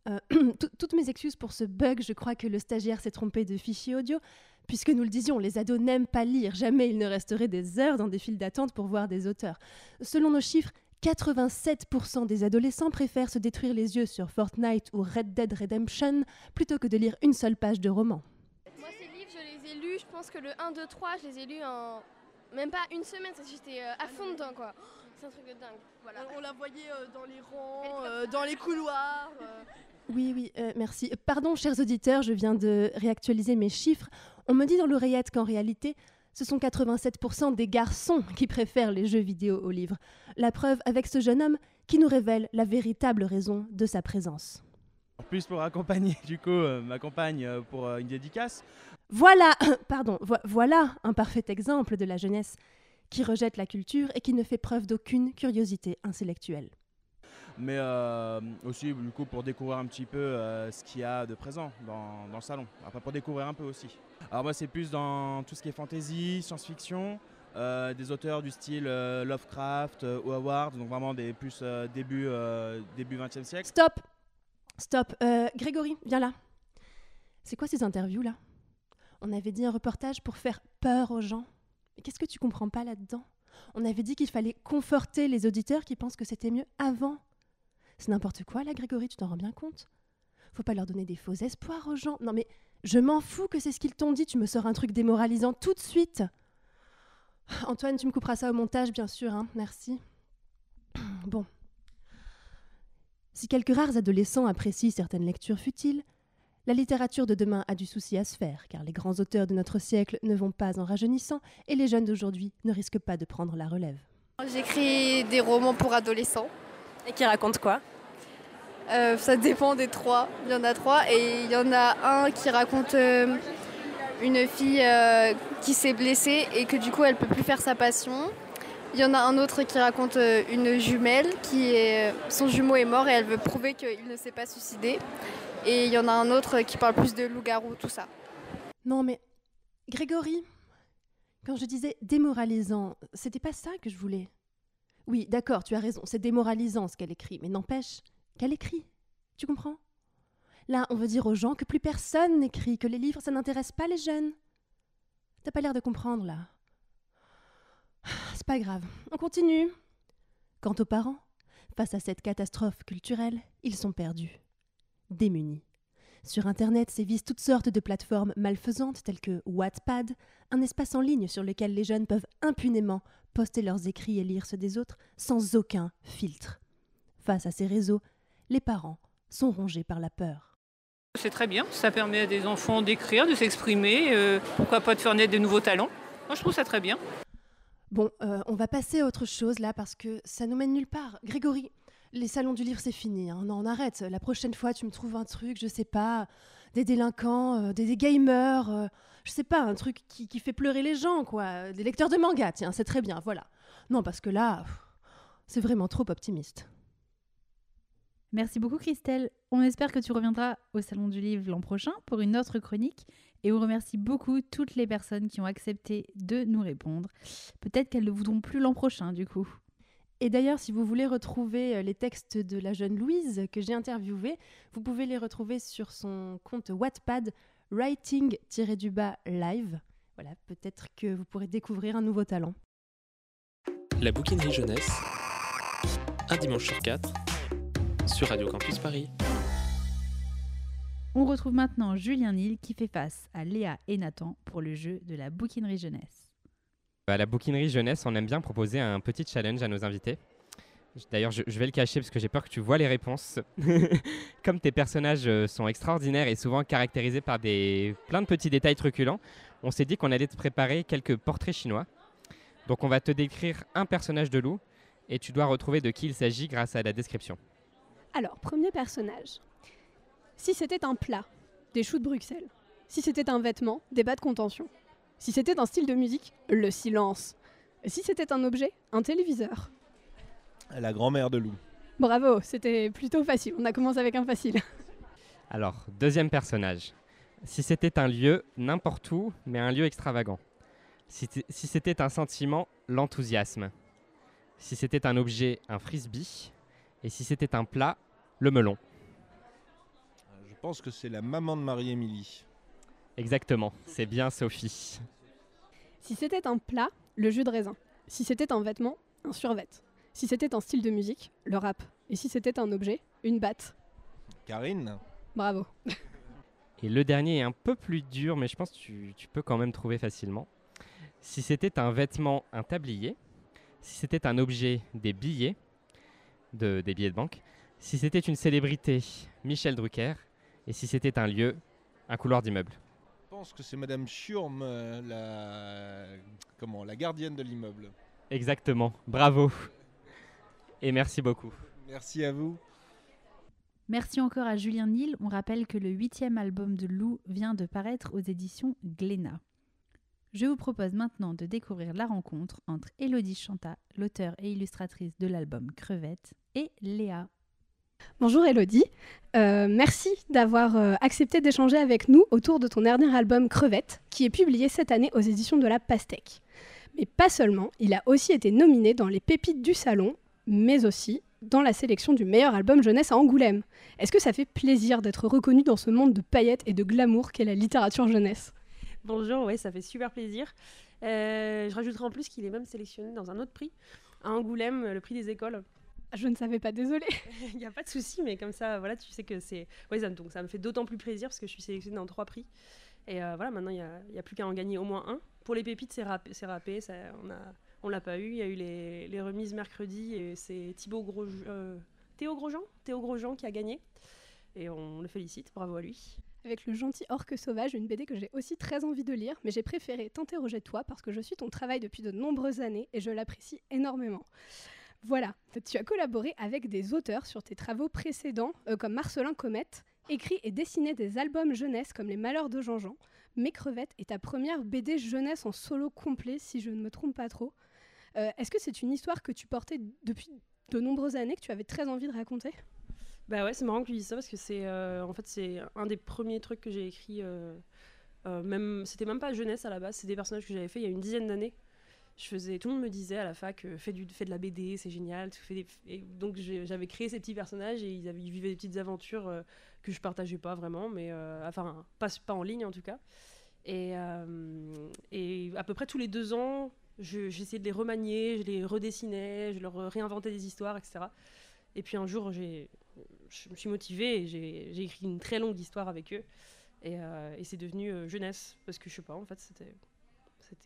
Euh, tout- toutes mes excuses pour ce bug, je crois que le stagiaire s'est trompé de fichier audio. Puisque nous le disions, les ados n'aiment pas lire, jamais ils ne resteraient des heures dans des files d'attente pour voir des auteurs. Selon nos chiffres, 87% des adolescents préfèrent se détruire les yeux sur Fortnite ou Red Dead Redemption plutôt que de lire une seule page de roman. Moi, ces livres, je les ai lus, je pense que le 1, 2, 3, je les ai lus en même pas une semaine, j'étais euh, à fond dedans, quoi. C'est un truc de dingue. Voilà. On, on la voyait euh, dans les rangs, euh, dans les couloirs. euh. Oui, oui, euh, merci. Pardon, chers auditeurs, je viens de réactualiser mes chiffres. On me dit dans l'oreillette qu'en réalité, ce sont 87% des garçons qui préfèrent les jeux vidéo aux livres. La preuve avec ce jeune homme qui nous révèle la véritable raison de sa présence. En plus pour accompagner du coup euh, ma compagne euh, pour euh, une dédicace. Voilà, pardon, vo- voilà un parfait exemple de la jeunesse qui rejette la culture et qui ne fait preuve d'aucune curiosité intellectuelle. Mais euh, aussi du coup pour découvrir un petit peu euh, ce qu'il y a de présent dans, dans le salon. Après pour découvrir un peu aussi. Alors moi c'est plus dans tout ce qui est fantasy, science-fiction, euh, des auteurs du style Lovecraft ou Howard, donc vraiment des plus début début 20e siècle. Stop Stop Grégory, viens là. C'est quoi ces interviews là? On avait dit un reportage pour faire peur aux gens. Qu'est-ce que tu comprends pas là-dedans? On avait dit qu'il fallait conforter les auditeurs qui pensent que c'était mieux avant. C'est n'importe quoi là, Grégory, tu t'en rends bien compte? Faut pas leur donner des faux espoirs aux gens. Non mais je m'en fous que c'est ce qu'ils t'ont dit, tu me sors un truc démoralisant tout de suite. Antoine, tu me couperas ça au montage, bien sûr, hein, merci. Bon. Si quelques rares adolescents apprécient certaines lectures futiles, la littérature de demain a du souci à se faire, car les grands auteurs de notre siècle ne vont pas en rajeunissant et les jeunes d'aujourd'hui ne risquent pas de prendre la relève. J'écris des romans pour adolescents. Et qui racontent quoi? Euh, Ça dépend des trois. Il y en a trois et il y en a un qui raconte euh, une fille euh, qui s'est blessée et que du coup elle peut plus faire sa passion. Il y en a un autre qui raconte euh, une jumelle qui est son jumeau est mort et elle veut prouver qu'il ne s'est pas suicidé. Et il y en a un autre qui parle plus de loup-garou, tout ça. Non mais, Grégory, quand je disais démoralisant, c'était pas ça que je voulais. Oui, d'accord, tu as raison, c'est démoralisant ce qu'elle écrit, mais n'empêche qu'elle écrit. Tu comprends? Là, on veut dire aux gens que plus personne n'écrit, que les livres, ça n'intéresse pas les jeunes. T'as pas l'air de comprendre, là. C'est pas grave, on continue. Quant aux parents, face à cette catastrophe culturelle, ils sont perdus, démunis. Sur Internet sévissent toutes sortes de plateformes malfaisantes telles que Wattpad, un espace en ligne sur lequel les jeunes peuvent impunément poster leurs écrits et lire ceux des autres sans aucun filtre. Face à ces réseaux, les parents sont rongés par la peur. C'est très bien, ça permet à des enfants d'écrire, de s'exprimer, euh, pourquoi pas de faire naître de nouveaux talents. Moi je trouve ça très bien. Bon, euh, on va passer à autre chose là parce que ça nous mène nulle part. Grégory, les salons du livre c'est fini, hein. non on arrête. La prochaine fois tu me trouves un truc, je sais pas, des délinquants, euh, des, gamers, euh, je sais pas, un truc qui, fait pleurer les gens quoi, des lecteurs de manga, tiens, c'est très bien, voilà. Non parce que là, C'est vraiment trop optimiste. Merci beaucoup Christelle. On espère que tu reviendras au Salon du Livre l'an prochain pour une autre chronique. Et on remercie beaucoup toutes les personnes qui ont accepté de nous répondre. Peut-être qu'elles ne voudront plus l'an prochain du coup. Et d'ailleurs, si vous voulez retrouver euh, les textes de la jeune Louise que j'ai interviewée, vous pouvez les retrouver sur son compte Wattpad writing-du-bas live. Voilà, peut-être que vous pourrez découvrir un nouveau talent. La bouquinerie jeunesse, un dimanche sur quatre, sur Radio Campus Paris. On retrouve maintenant Julien Nil qui fait face à Léa et Nathan pour le jeu de la bouquinerie jeunesse. À la bouquinerie jeunesse, on aime bien proposer un petit challenge à nos invités. D'ailleurs, je, je vais le cacher parce que j'ai peur que tu vois les réponses. Comme tes personnages euh, sont extraordinaires et souvent caractérisés par des, plein de petits détails truculents, on s'est dit qu'on allait te préparer quelques portraits chinois. Donc on va te décrire un personnage de loup et tu dois retrouver de qui il s'agit grâce à la description. Alors, premier personnage. Si c'était un plat, des choux de Bruxelles. Si c'était un vêtement, des bas de contention. Si c'était un style de musique, le silence. Si c'était un objet, un téléviseur. La grand-mère de Lou. Bravo, c'était plutôt facile. On a commencé avec un facile. Alors, deuxième personnage. Si c'était un lieu, n'importe où, mais un lieu extravagant. Si c'était un sentiment, l'enthousiasme. Si c'était un objet, un frisbee. Et si c'était un plat, le melon. Je pense que c'est la maman de Marie-Émilie. Exactement, c'est bien Sophie. Si c'était un plat, le jus de raisin. Si c'était un vêtement, un survêt. Si c'était un style de musique, le rap. Et si c'était un objet, une batte. Karine Bravo. Et le dernier est un peu plus dur, mais je pense que tu, tu peux quand même trouver facilement. Si c'était un vêtement, un tablier. Si c'était un objet, des billets, de, des billets de banque. Si c'était une célébrité, Michel Drucker. Et si c'était un lieu, un couloir d'immeuble. Je pense que c'est Madame Schurm, euh, la... Comment, la gardienne de l'immeuble. Exactement, bravo. Et merci beaucoup. Merci à vous. Merci encore à Julien Nil. On rappelle que le huitième album de Lou vient de paraître aux éditions Glénat. Je vous propose maintenant de découvrir la rencontre entre Elodie Chanta, l'auteure et illustratrice de l'album Crevette, et Léa. Bonjour Elodie, Euh, merci d'avoir euh, accepté d'échanger avec nous autour de ton dernier album Crevette, qui est publié cette année aux éditions de la Pastèque. Mais pas seulement, il a aussi été nominé dans les pépites du salon, mais aussi dans la sélection du meilleur album jeunesse à Angoulême. Est-ce que ça fait plaisir d'être reconnu dans ce monde de paillettes et de glamour qu'est la littérature jeunesse? Bonjour, ouais, ça fait super plaisir. Euh, je rajouterai en plus qu'il est même sélectionné dans un autre prix, à Angoulême, le prix des écoles. Je ne savais pas, désolée. Il n'y a pas de souci, mais comme ça, voilà, tu sais que c'est. Ouais, ça, donc ça me fait d'autant plus plaisir parce que je suis sélectionnée dans trois prix. Et euh, voilà, maintenant, il n'y a, il y a plus qu'à en gagner au moins un. Pour les pépites, c'est râpé, c'est râpé ça, on a, on l'a pas eu. Il y a eu les, les remises mercredi et c'est Thibaut Gros, euh, Théo Grosjean, Théo Grosjean qui a gagné. Et on le félicite, bravo à lui. Avec le gentil orque sauvage, une BD que j'ai aussi très envie de lire, mais j'ai préféré t'interroger toi parce que je suis ton travail depuis de nombreuses années et je l'apprécie énormément. Voilà, tu as collaboré avec des auteurs sur tes travaux précédents, euh, comme Marcelin Comète, écrit et dessiné des albums jeunesse comme Les Malheurs de Jean-Jean. Mes crevettes est ta première BD jeunesse en solo complet, si je ne me trompe pas trop. Euh, Est-ce que c'est une histoire que tu portais depuis de nombreuses années, que tu avais très envie de raconter? Bah ouais, c'est marrant que tu dises ça parce que c'est euh, en fait c'est un des premiers trucs que j'ai écrit. même c'était même pas jeunesse à la base, c'est des personnages que j'avais fait il y a une dizaine d'années. Je faisais, tout le monde me disait à la fac, euh, fais du, fais de la BD, c'est génial. donc j'avais créé ces petits personnages et ils, vivaient des petites aventures euh, que je partageais pas vraiment, mais euh, enfin pas, en ligne en tout cas. Et, à peu près tous les deux ans, je- j'essayais de les remanier, je les redessinais, je leur réinventais des histoires, etc. Et puis un jour, je me suis motivée et j'ai écrit une très longue histoire avec eux. Et, et c'est devenu jeunesse, parce que je sais pas, en fait, c'était.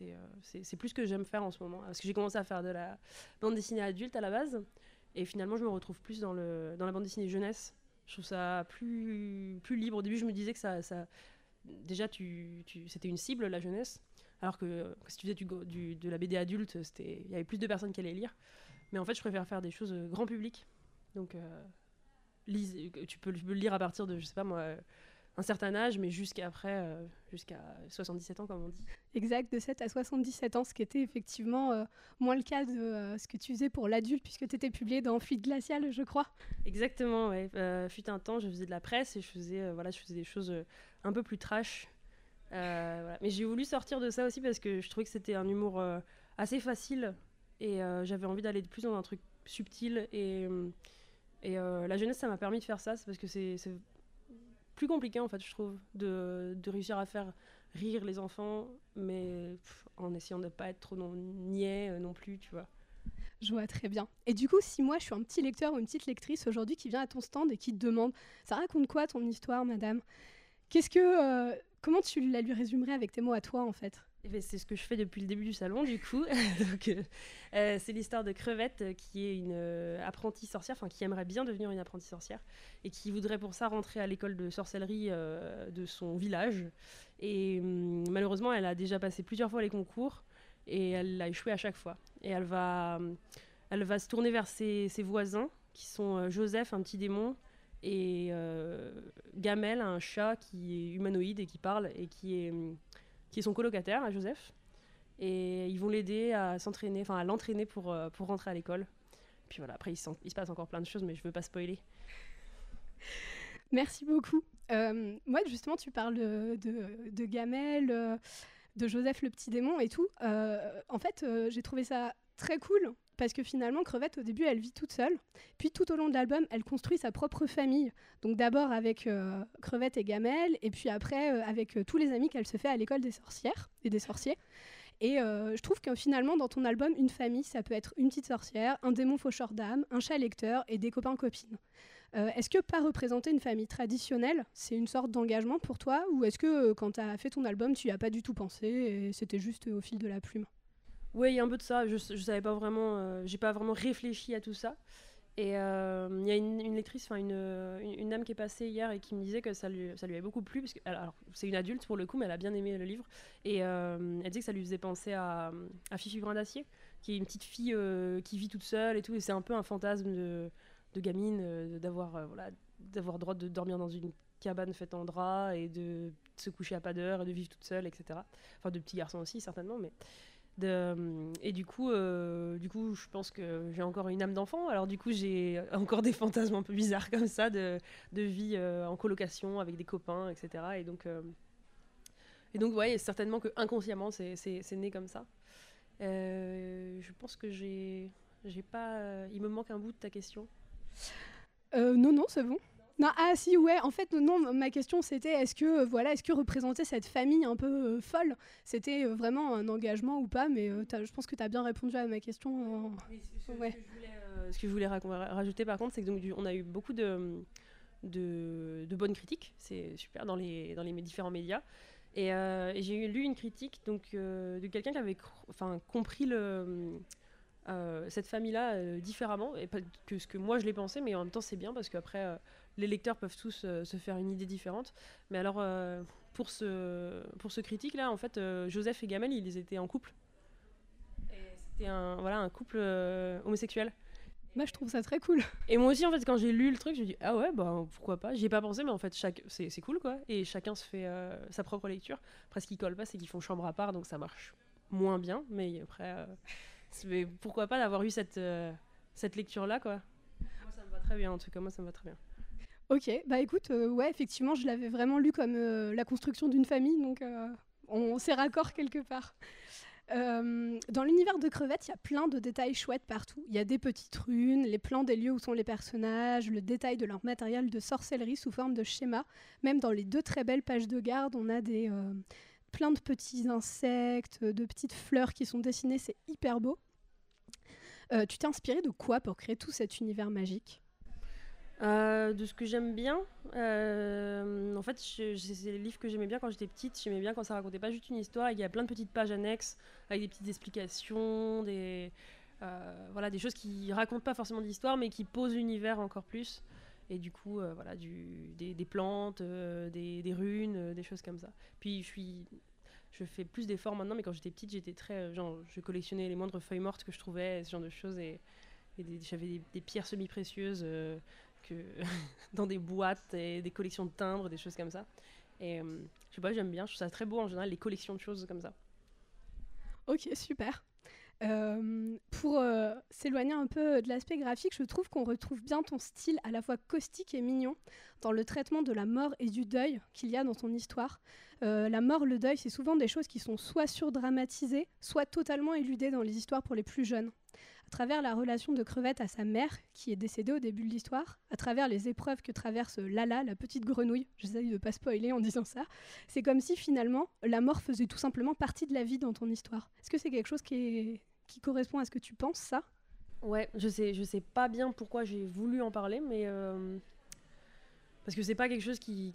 Euh, c'est plus ce que j'aime faire en ce moment. Parce que j'ai commencé à faire de la bande dessinée adulte à la base. Et finalement, je me retrouve plus dans, le, dans la bande dessinée jeunesse. Je trouve ça plus, plus libre. Au début, je me disais que ça. déjà, tu, c'était une cible, la jeunesse. Alors que, si tu faisais du, de la BD adulte, il y avait plus de personnes qui allaient lire. Mais en fait, je préfère faire des choses euh, grand public. Donc, euh, tu, peux, le lire à partir de, je sais pas moi, un certain âge, mais jusqu'à après, jusqu'à 77 ans, comme on dit. Exact, de 7 à 77 ans, ce qui était effectivement euh, moins le cas de euh, ce que tu faisais pour l'adulte, puisque tu étais publié dans Fluide Glacial, je crois. Exactement, ouais. fut un temps, je faisais de la presse et je faisais, voilà, je faisais des choses un peu plus trash. Mais j'ai voulu sortir de ça aussi parce que je trouvais que c'était un humour assez facile et j'avais envie d'aller de plus dans un truc subtil et, la jeunesse, ça m'a permis de faire ça, c'est parce que c'est plus compliqué en fait, je trouve, de réussir à faire rire les enfants, mais en essayant de ne pas être trop non, niais euh, non plus, tu vois. Je vois très bien. Et du coup, si moi je suis un petit lecteur ou une petite lectrice aujourd'hui qui vient à ton stand et qui te demande, ça raconte quoi ton histoire, madame? Qu'est-ce que, euh, comment tu la lui résumerais avec tes mots à toi en fait? Eh ben, c'est ce que je fais depuis le début du salon, du coup. Euh, euh, c'est l'histoire de Crevette, euh, qui est une apprentie sorcière, enfin qui aimerait bien devenir une apprentie sorcière, et qui voudrait pour ça rentrer à l'école de sorcellerie de son village. Et hum, malheureusement, elle a déjà passé plusieurs fois les concours, et elle a échoué à chaque fois. Et elle va, hum, elle va se tourner vers ses, voisins, qui sont Joseph, un petit démon, et Gamel, un chat qui est humanoïde et qui parle, et qui est hum, qui est son colocataire à Joseph. Et ils vont l'aider à s'entraîner, enfin à l'entraîner pour, euh, pour rentrer à l'école. Puis voilà, après il, se passe encore plein de choses, mais je veux pas spoiler. Merci beaucoup. Euh, moi, justement, tu parles de, de, Gamel, euh, de Joseph le petit démon et tout. en fait, j'ai trouvé ça très cool parce que finalement, Crevette, au début, elle vit toute seule. Puis tout au long de l'album, elle construit sa propre famille. Donc d'abord avec euh, Crevette et Gamel, et puis après euh, avec euh, tous les amis qu'elle se fait à l'école des sorcières et des sorciers. Et je trouve que finalement, dans ton album, une famille, ça peut être une petite sorcière, un démon faucheur d'âme, un chat lecteur et des copains-copines. Est-ce que pas représenter une famille traditionnelle, c'est une sorte d'engagement pour toi Ou est-ce que quand tu as fait ton album, tu n'y as pas du tout pensé et c'était juste au fil de la plume? Oui, il y a un peu de ça. Je, je savais pas vraiment, euh, pas vraiment réfléchi à tout ça. Et euh, il y a une, lectrice, enfin une, une, dame qui est passée hier et qui me disait que ça lui, ça lui avait beaucoup plu. Parce que, alors, c'est une adulte pour le coup, mais elle a bien aimé le livre. Et euh, elle disait que ça lui faisait penser à, à Fifi Brin d'Acier, qui est une petite fille qui vit toute seule et tout. Et c'est un peu un fantasme de, de gamine, d'avoir voilà, d'avoir droit de dormir dans une cabane faite en drap et de se coucher à pas d'heure et de vivre toute seule, etc. Enfin, de petits garçons aussi, certainement. mais et du coup, euh, du coup, je pense que j'ai encore une âme d'enfant. Alors du coup, j'ai encore des fantasmes un peu bizarres comme ça de, de vie euh, en colocation avec des copains, etc. Et donc, euh, et donc, ouais, certainement que inconsciemment, c'est né comme ça. je pense que j'ai, j'ai pas. il me manque un bout de ta question. Non, non, c'est bon. Non, ah si, ouais, en fait, non, ma question c'était est-ce que, euh, voilà, est-ce que représenter cette famille un peu euh, folle, c'était euh, vraiment un engagement ou pas Mais je pense que tu as bien répondu à ma question. ce, que je voulais, rajouter par contre, c'est que donc, on a eu beaucoup de, de, bonnes critiques, c'est super, dans les, dans les différents médias. Et, j'ai lu une critique donc, de quelqu'un qui avait compris le. Cette famille-là différemment, et pas que ce que moi je l'ai pensé, mais en même temps c'est bien parce qu'après les lecteurs peuvent tous euh, se faire une idée différente. Mais alors, euh, pour ce, pour ce critique-là, en fait, euh, Joseph et Gamel, ils étaient en couple. c'était un, voilà, un couple homosexuel. Moi, je trouve ça très cool. Et moi aussi, en fait, quand j'ai lu le truc, je me dis ah ouais, bah pourquoi pas? J'y ai pas pensé, mais en fait, chaque... c'est cool quoi. Et chacun se fait sa propre lecture. Après, ce qui colle pas, c'est qu'ils font chambre à part, donc ça marche moins bien. Mais après, pourquoi pas d'avoir eu cette, cette lecture là quoi. Moi, ça me va très bien, en tout cas, moi, ça me va très bien. Ok, bah écoute, euh, ouais, effectivement, je l'avais vraiment lu comme euh, la construction d'une famille, donc euh, on s'est raccord quelque part. dans l'univers de Crevette, il y a plein de détails chouettes partout. Il y a des petites runes, les plans des lieux où sont les personnages, le détail de leur matériel de sorcellerie sous forme de schéma. Même dans les deux très belles pages de garde, on a des, plein de petits insectes, de petites fleurs qui sont dessinées, c'est hyper beau. tu t'es inspiré de quoi pour créer tout cet univers magique? Euh, de ce que j'aime bien, euh, en fait, c'est les livres que j'aimais bien quand j'étais petite. J'aimais bien quand ça racontait pas juste une histoire. Il y a plein de petites pages annexes avec des petites explications, des, euh, voilà, des choses qui racontent pas forcément d'histoire, mais qui posent l'univers encore plus. Et du coup, voilà, du, des, plantes, des, des, runes, des choses comme ça. Puis je suis, je fais plus d'efforts maintenant, mais quand j'étais petite, j'étais très, genre, je collectionnais les moindres feuilles mortes que je trouvais, ce genre de choses, et, j'avais des, pierres semi précieuses que dans des boîtes et des collections de timbres, des choses comme ça. Et euh, je sais pas, j'aime bien, je trouve ça très beau en général, les collections de choses comme ça. Ok, super. Euh, pour euh, s'éloigner un peu de l'aspect graphique, je trouve qu'on retrouve bien ton style à la fois caustique et mignon dans le traitement de la mort et du deuil qu'il y a dans ton histoire. Euh, la mort, le deuil, c'est souvent des choses qui sont soit surdramatisées, soit totalement éludées dans les histoires pour les plus jeunes. À travers la relation de Crevette à sa mère, qui est décédée au début de l'histoire, à travers les épreuves que traverse Lala, la petite grenouille, j'essaye de pas spoiler en disant ça, c'est comme si finalement la mort faisait tout simplement partie de la vie dans ton histoire. Est-ce que c'est quelque chose qui correspond à ce que tu penses, ça? Ouais, je sais, je sais pas bien pourquoi j'ai voulu en parler, mais euh, parce que c'est pas quelque chose qui,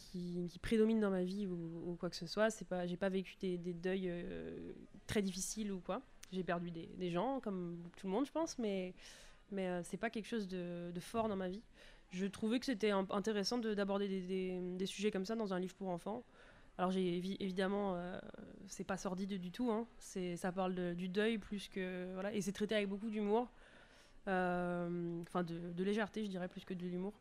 prédomine dans ma vie ou, quoi que ce soit. C'est pas, j'ai pas vécu des, deuils euh, très difficiles ou quoi. J'ai perdu des, gens, comme tout le monde, je pense, mais mais euh, c'est pas quelque chose de, fort dans ma vie. Je trouvais que c'était intéressant de- d'aborder des, sujets comme ça dans un livre pour enfants. Alors j'ai évi- évidemment, euh, c'est pas sordide du tout. Hein. C'est, ça parle du deuil plus que voilà, et c'est traité avec beaucoup d'humour, Euh, enfin de légèreté, je dirais plus que de l'humour.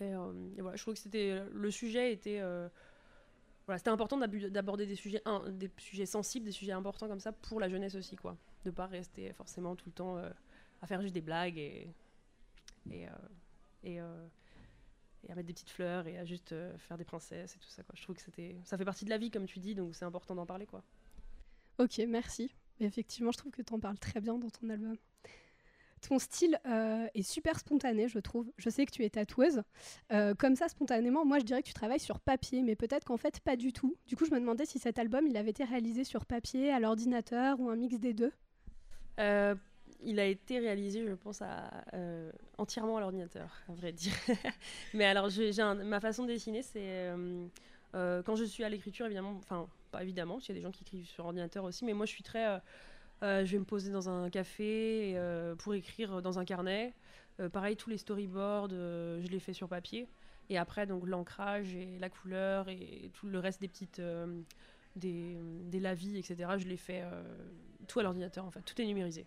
Euh, et voilà, je trouve que le sujet était euh, c'était important d'aborder des sujets sensibles, des sujets importants comme ça pour la jeunesse aussi quoi, de pas rester forcément tout le temps euh, à faire juste des blagues et à mettre des petites fleurs et à juste faire des princesses et tout ça. Je trouve que ça fait partie de la vie comme tu dis donc c'est important d'en parler. Ok, merci. Effectivement, je trouve que tu en parles très bien dans ton album. Ton style euh, est super spontané, je trouve. Je sais que tu es tatoueuse. Euh, comme ça, spontanément, moi, je dirais que tu travailles sur papier, mais peut-être qu'en fait, pas du tout. Du coup, je me demandais si cet album, il avait été réalisé sur papier, à l'ordinateur ou un mix des deux. Euh, il a été réalisé, je pense, entièrement à l'ordinateur, à vrai dire. Mais alors, un- ma façon de dessiner, c'est quand je suis à l'écriture, évidemment, enfin, pas évidemment, qu'il y a des gens qui écrivent sur ordinateur aussi, mais moi, je suis très. Euh, je vais me poser dans un café euh, pour écrire dans un carnet. Euh, pareil, tous les storyboards, je les fais sur papier. Et après, donc l'ancrage et la couleur et tout le reste des petites. des, des lavis, etc. Je les fais tout à l'ordinateur, en fait. Tout est numérisé.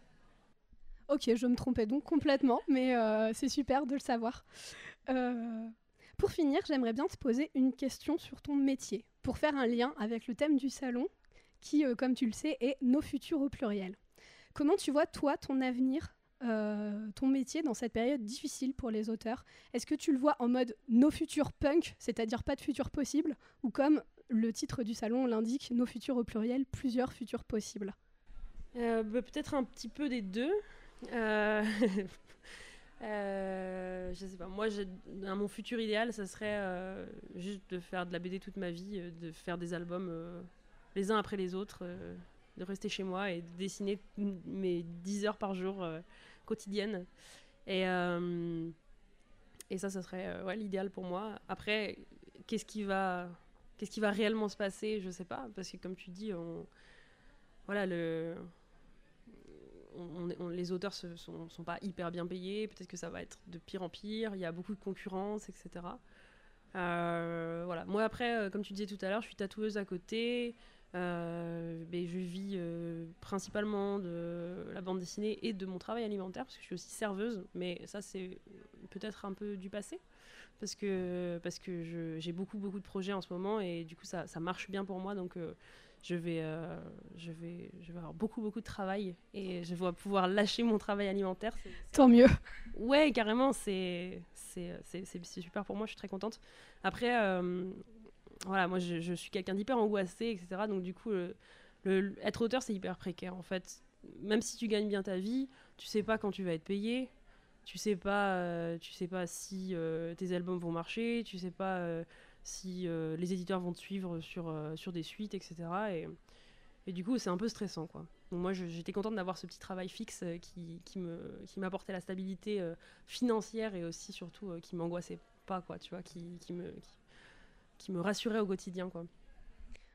Ok, je me trompais donc complètement, mais c'est super de le savoir. Pour finir, j'aimerais bien te poser une question sur ton métier, pour faire un lien avec le thème du salon, qui, euh, comme tu le sais, est nos futurs au pluriel. Comment tu vois, toi, ton avenir, euh, ton métier dans cette période difficile pour les auteurs? Est-ce que tu le vois en mode nos futurs punk, c'est-à-dire pas de futur possible, ou comme le titre du salon l'indique, nos futurs au pluriel, plusieurs futurs possibles? Euh, bah, Peut-être un petit peu des deux. Euh, je sais pas. Moi, un- mon futur idéal, ça serait juste de faire de la BD toute ma vie, de faire des albums les uns après les autres, euh, de rester chez moi et de dessiner mes 10 heures par jour euh, quotidiennes. Et, euh, et ça, ça serait ouais, l'idéal pour moi. Après, qu'est-ce qui va, qu'est-ce qui va réellement se passer Je sais pas, parce que comme tu dis, on, voilà, le, on- on- les auteurs ne sont, pas hyper bien payés. Peut-être que ça va être de pire en pire. Il y a beaucoup de concurrence, etc. Voilà. Moi, après, comme tu disais tout à l'heure, je suis tatoueuse à côté. Euh, mais je vis euh, principalement de la bande dessinée et de mon travail alimentaire parce que je suis aussi serveuse. Mais ça, c'est peut-être un peu du passé parce que, parce que j'ai beaucoup, beaucoup de projets en ce moment et du coup, ça, ça marche bien pour moi. Donc, euh, je, vais, je, vais, je vais avoir beaucoup, beaucoup de travail et je vais pouvoir lâcher mon travail alimentaire. Tant mieux. Ouais, carrément, c'est c'est- c'est- c'est- c'est super pour moi, je suis très contente. Après, voilà, moi je, suis quelqu'un d'hyper angoissé, etc. Donc du coup, être auteur, c'est hyper précaire en fait. Même si tu gagnes bien ta vie, tu sais pas quand tu vas être payé, tu sais pas, euh, tu sais pas si euh, tes albums vont marcher, tu sais pas euh, si les éditeurs vont te suivre sur, sur des suites, etc. Et, et du coup, c'est un peu stressant, quoi. Donc moi, j'étais contente d'avoir ce petit travail fixe qui, qui qui m'apportait la stabilité financière et aussi surtout qui m'angoissait pas, quoi. Tu vois, qui, qui me qui me rassurait au quotidien, quoi.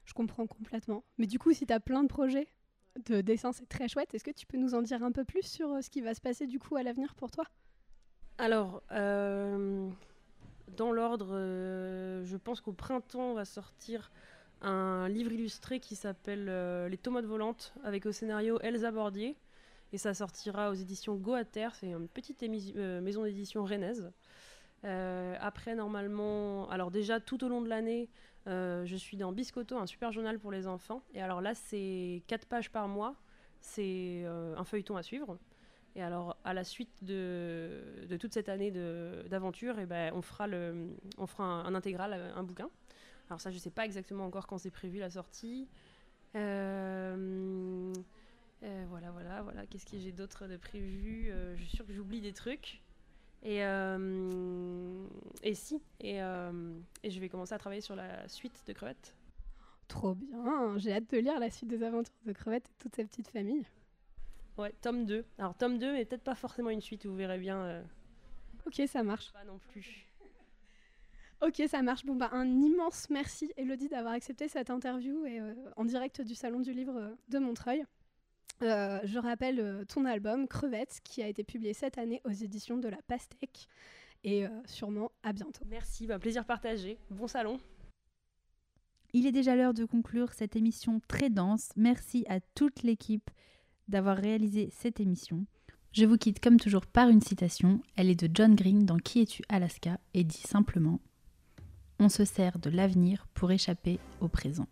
Je comprends complètement. Mais du coup, si tu as plein de projets de dessin, c'est très chouette. Est-ce que tu peux nous en dire un peu plus sur euh, ce qui va se passer du coup à l'avenir pour toi? Alors, euh, dans l'ordre, euh, je pense qu'au printemps on va sortir un livre illustré qui s'appelle euh, Les tomates volantes avec au scénario Elsa Bordier. Et ça sortira aux éditions Go à Terre, c'est une petite maison d'édition rennaise. Euh, après, normalement, alors déjà tout au long de l'année, euh, je suis dans Biscotto, un super journal pour les enfants. Et alors là, c'est 4 pages par mois. C'est euh, un feuilleton à suivre. Et alors, à la suite de, toute cette année d'aventure, eh ben, on fera, un, un intégral, un bouquin. Alors ça, je ne sais pas exactement encore quand c'est prévu la sortie. Voilà, voilà, voilà. Qu'est-ce que j'ai d'autre de prévu? Je suis sûre que j'oublie des trucs. Et, euh, et si, et, euh, et je vais commencer à travailler sur la suite de Crevettes. Trop bien, j'ai hâte de lire la suite des aventures de Crevette et toute sa petite famille. Ouais, tome 2. Alors tome 2, mais peut-être pas forcément une suite, vous verrez bien. euh, Ok, ça marche. Pas non plus. Ok, ça marche. Bon, bah, un immense merci, Elodie, d'avoir accepté cette interview et, euh, en direct du Salon du Livre de Montreuil. Euh, je rappelle euh, ton album Crevettes qui a été publié cette année aux éditions de la Pastèque. Et euh, sûrement à bientôt. Merci, bah, plaisir partagé. Bon salon. Il est déjà l'heure de conclure cette émission très dense. Merci à toute l'équipe d'avoir réalisé cette émission. Je vous quitte comme toujours par une citation. Elle est de John Green dans Qui es-tu Alaska et dit simplement On se sert de l'avenir pour échapper au présent.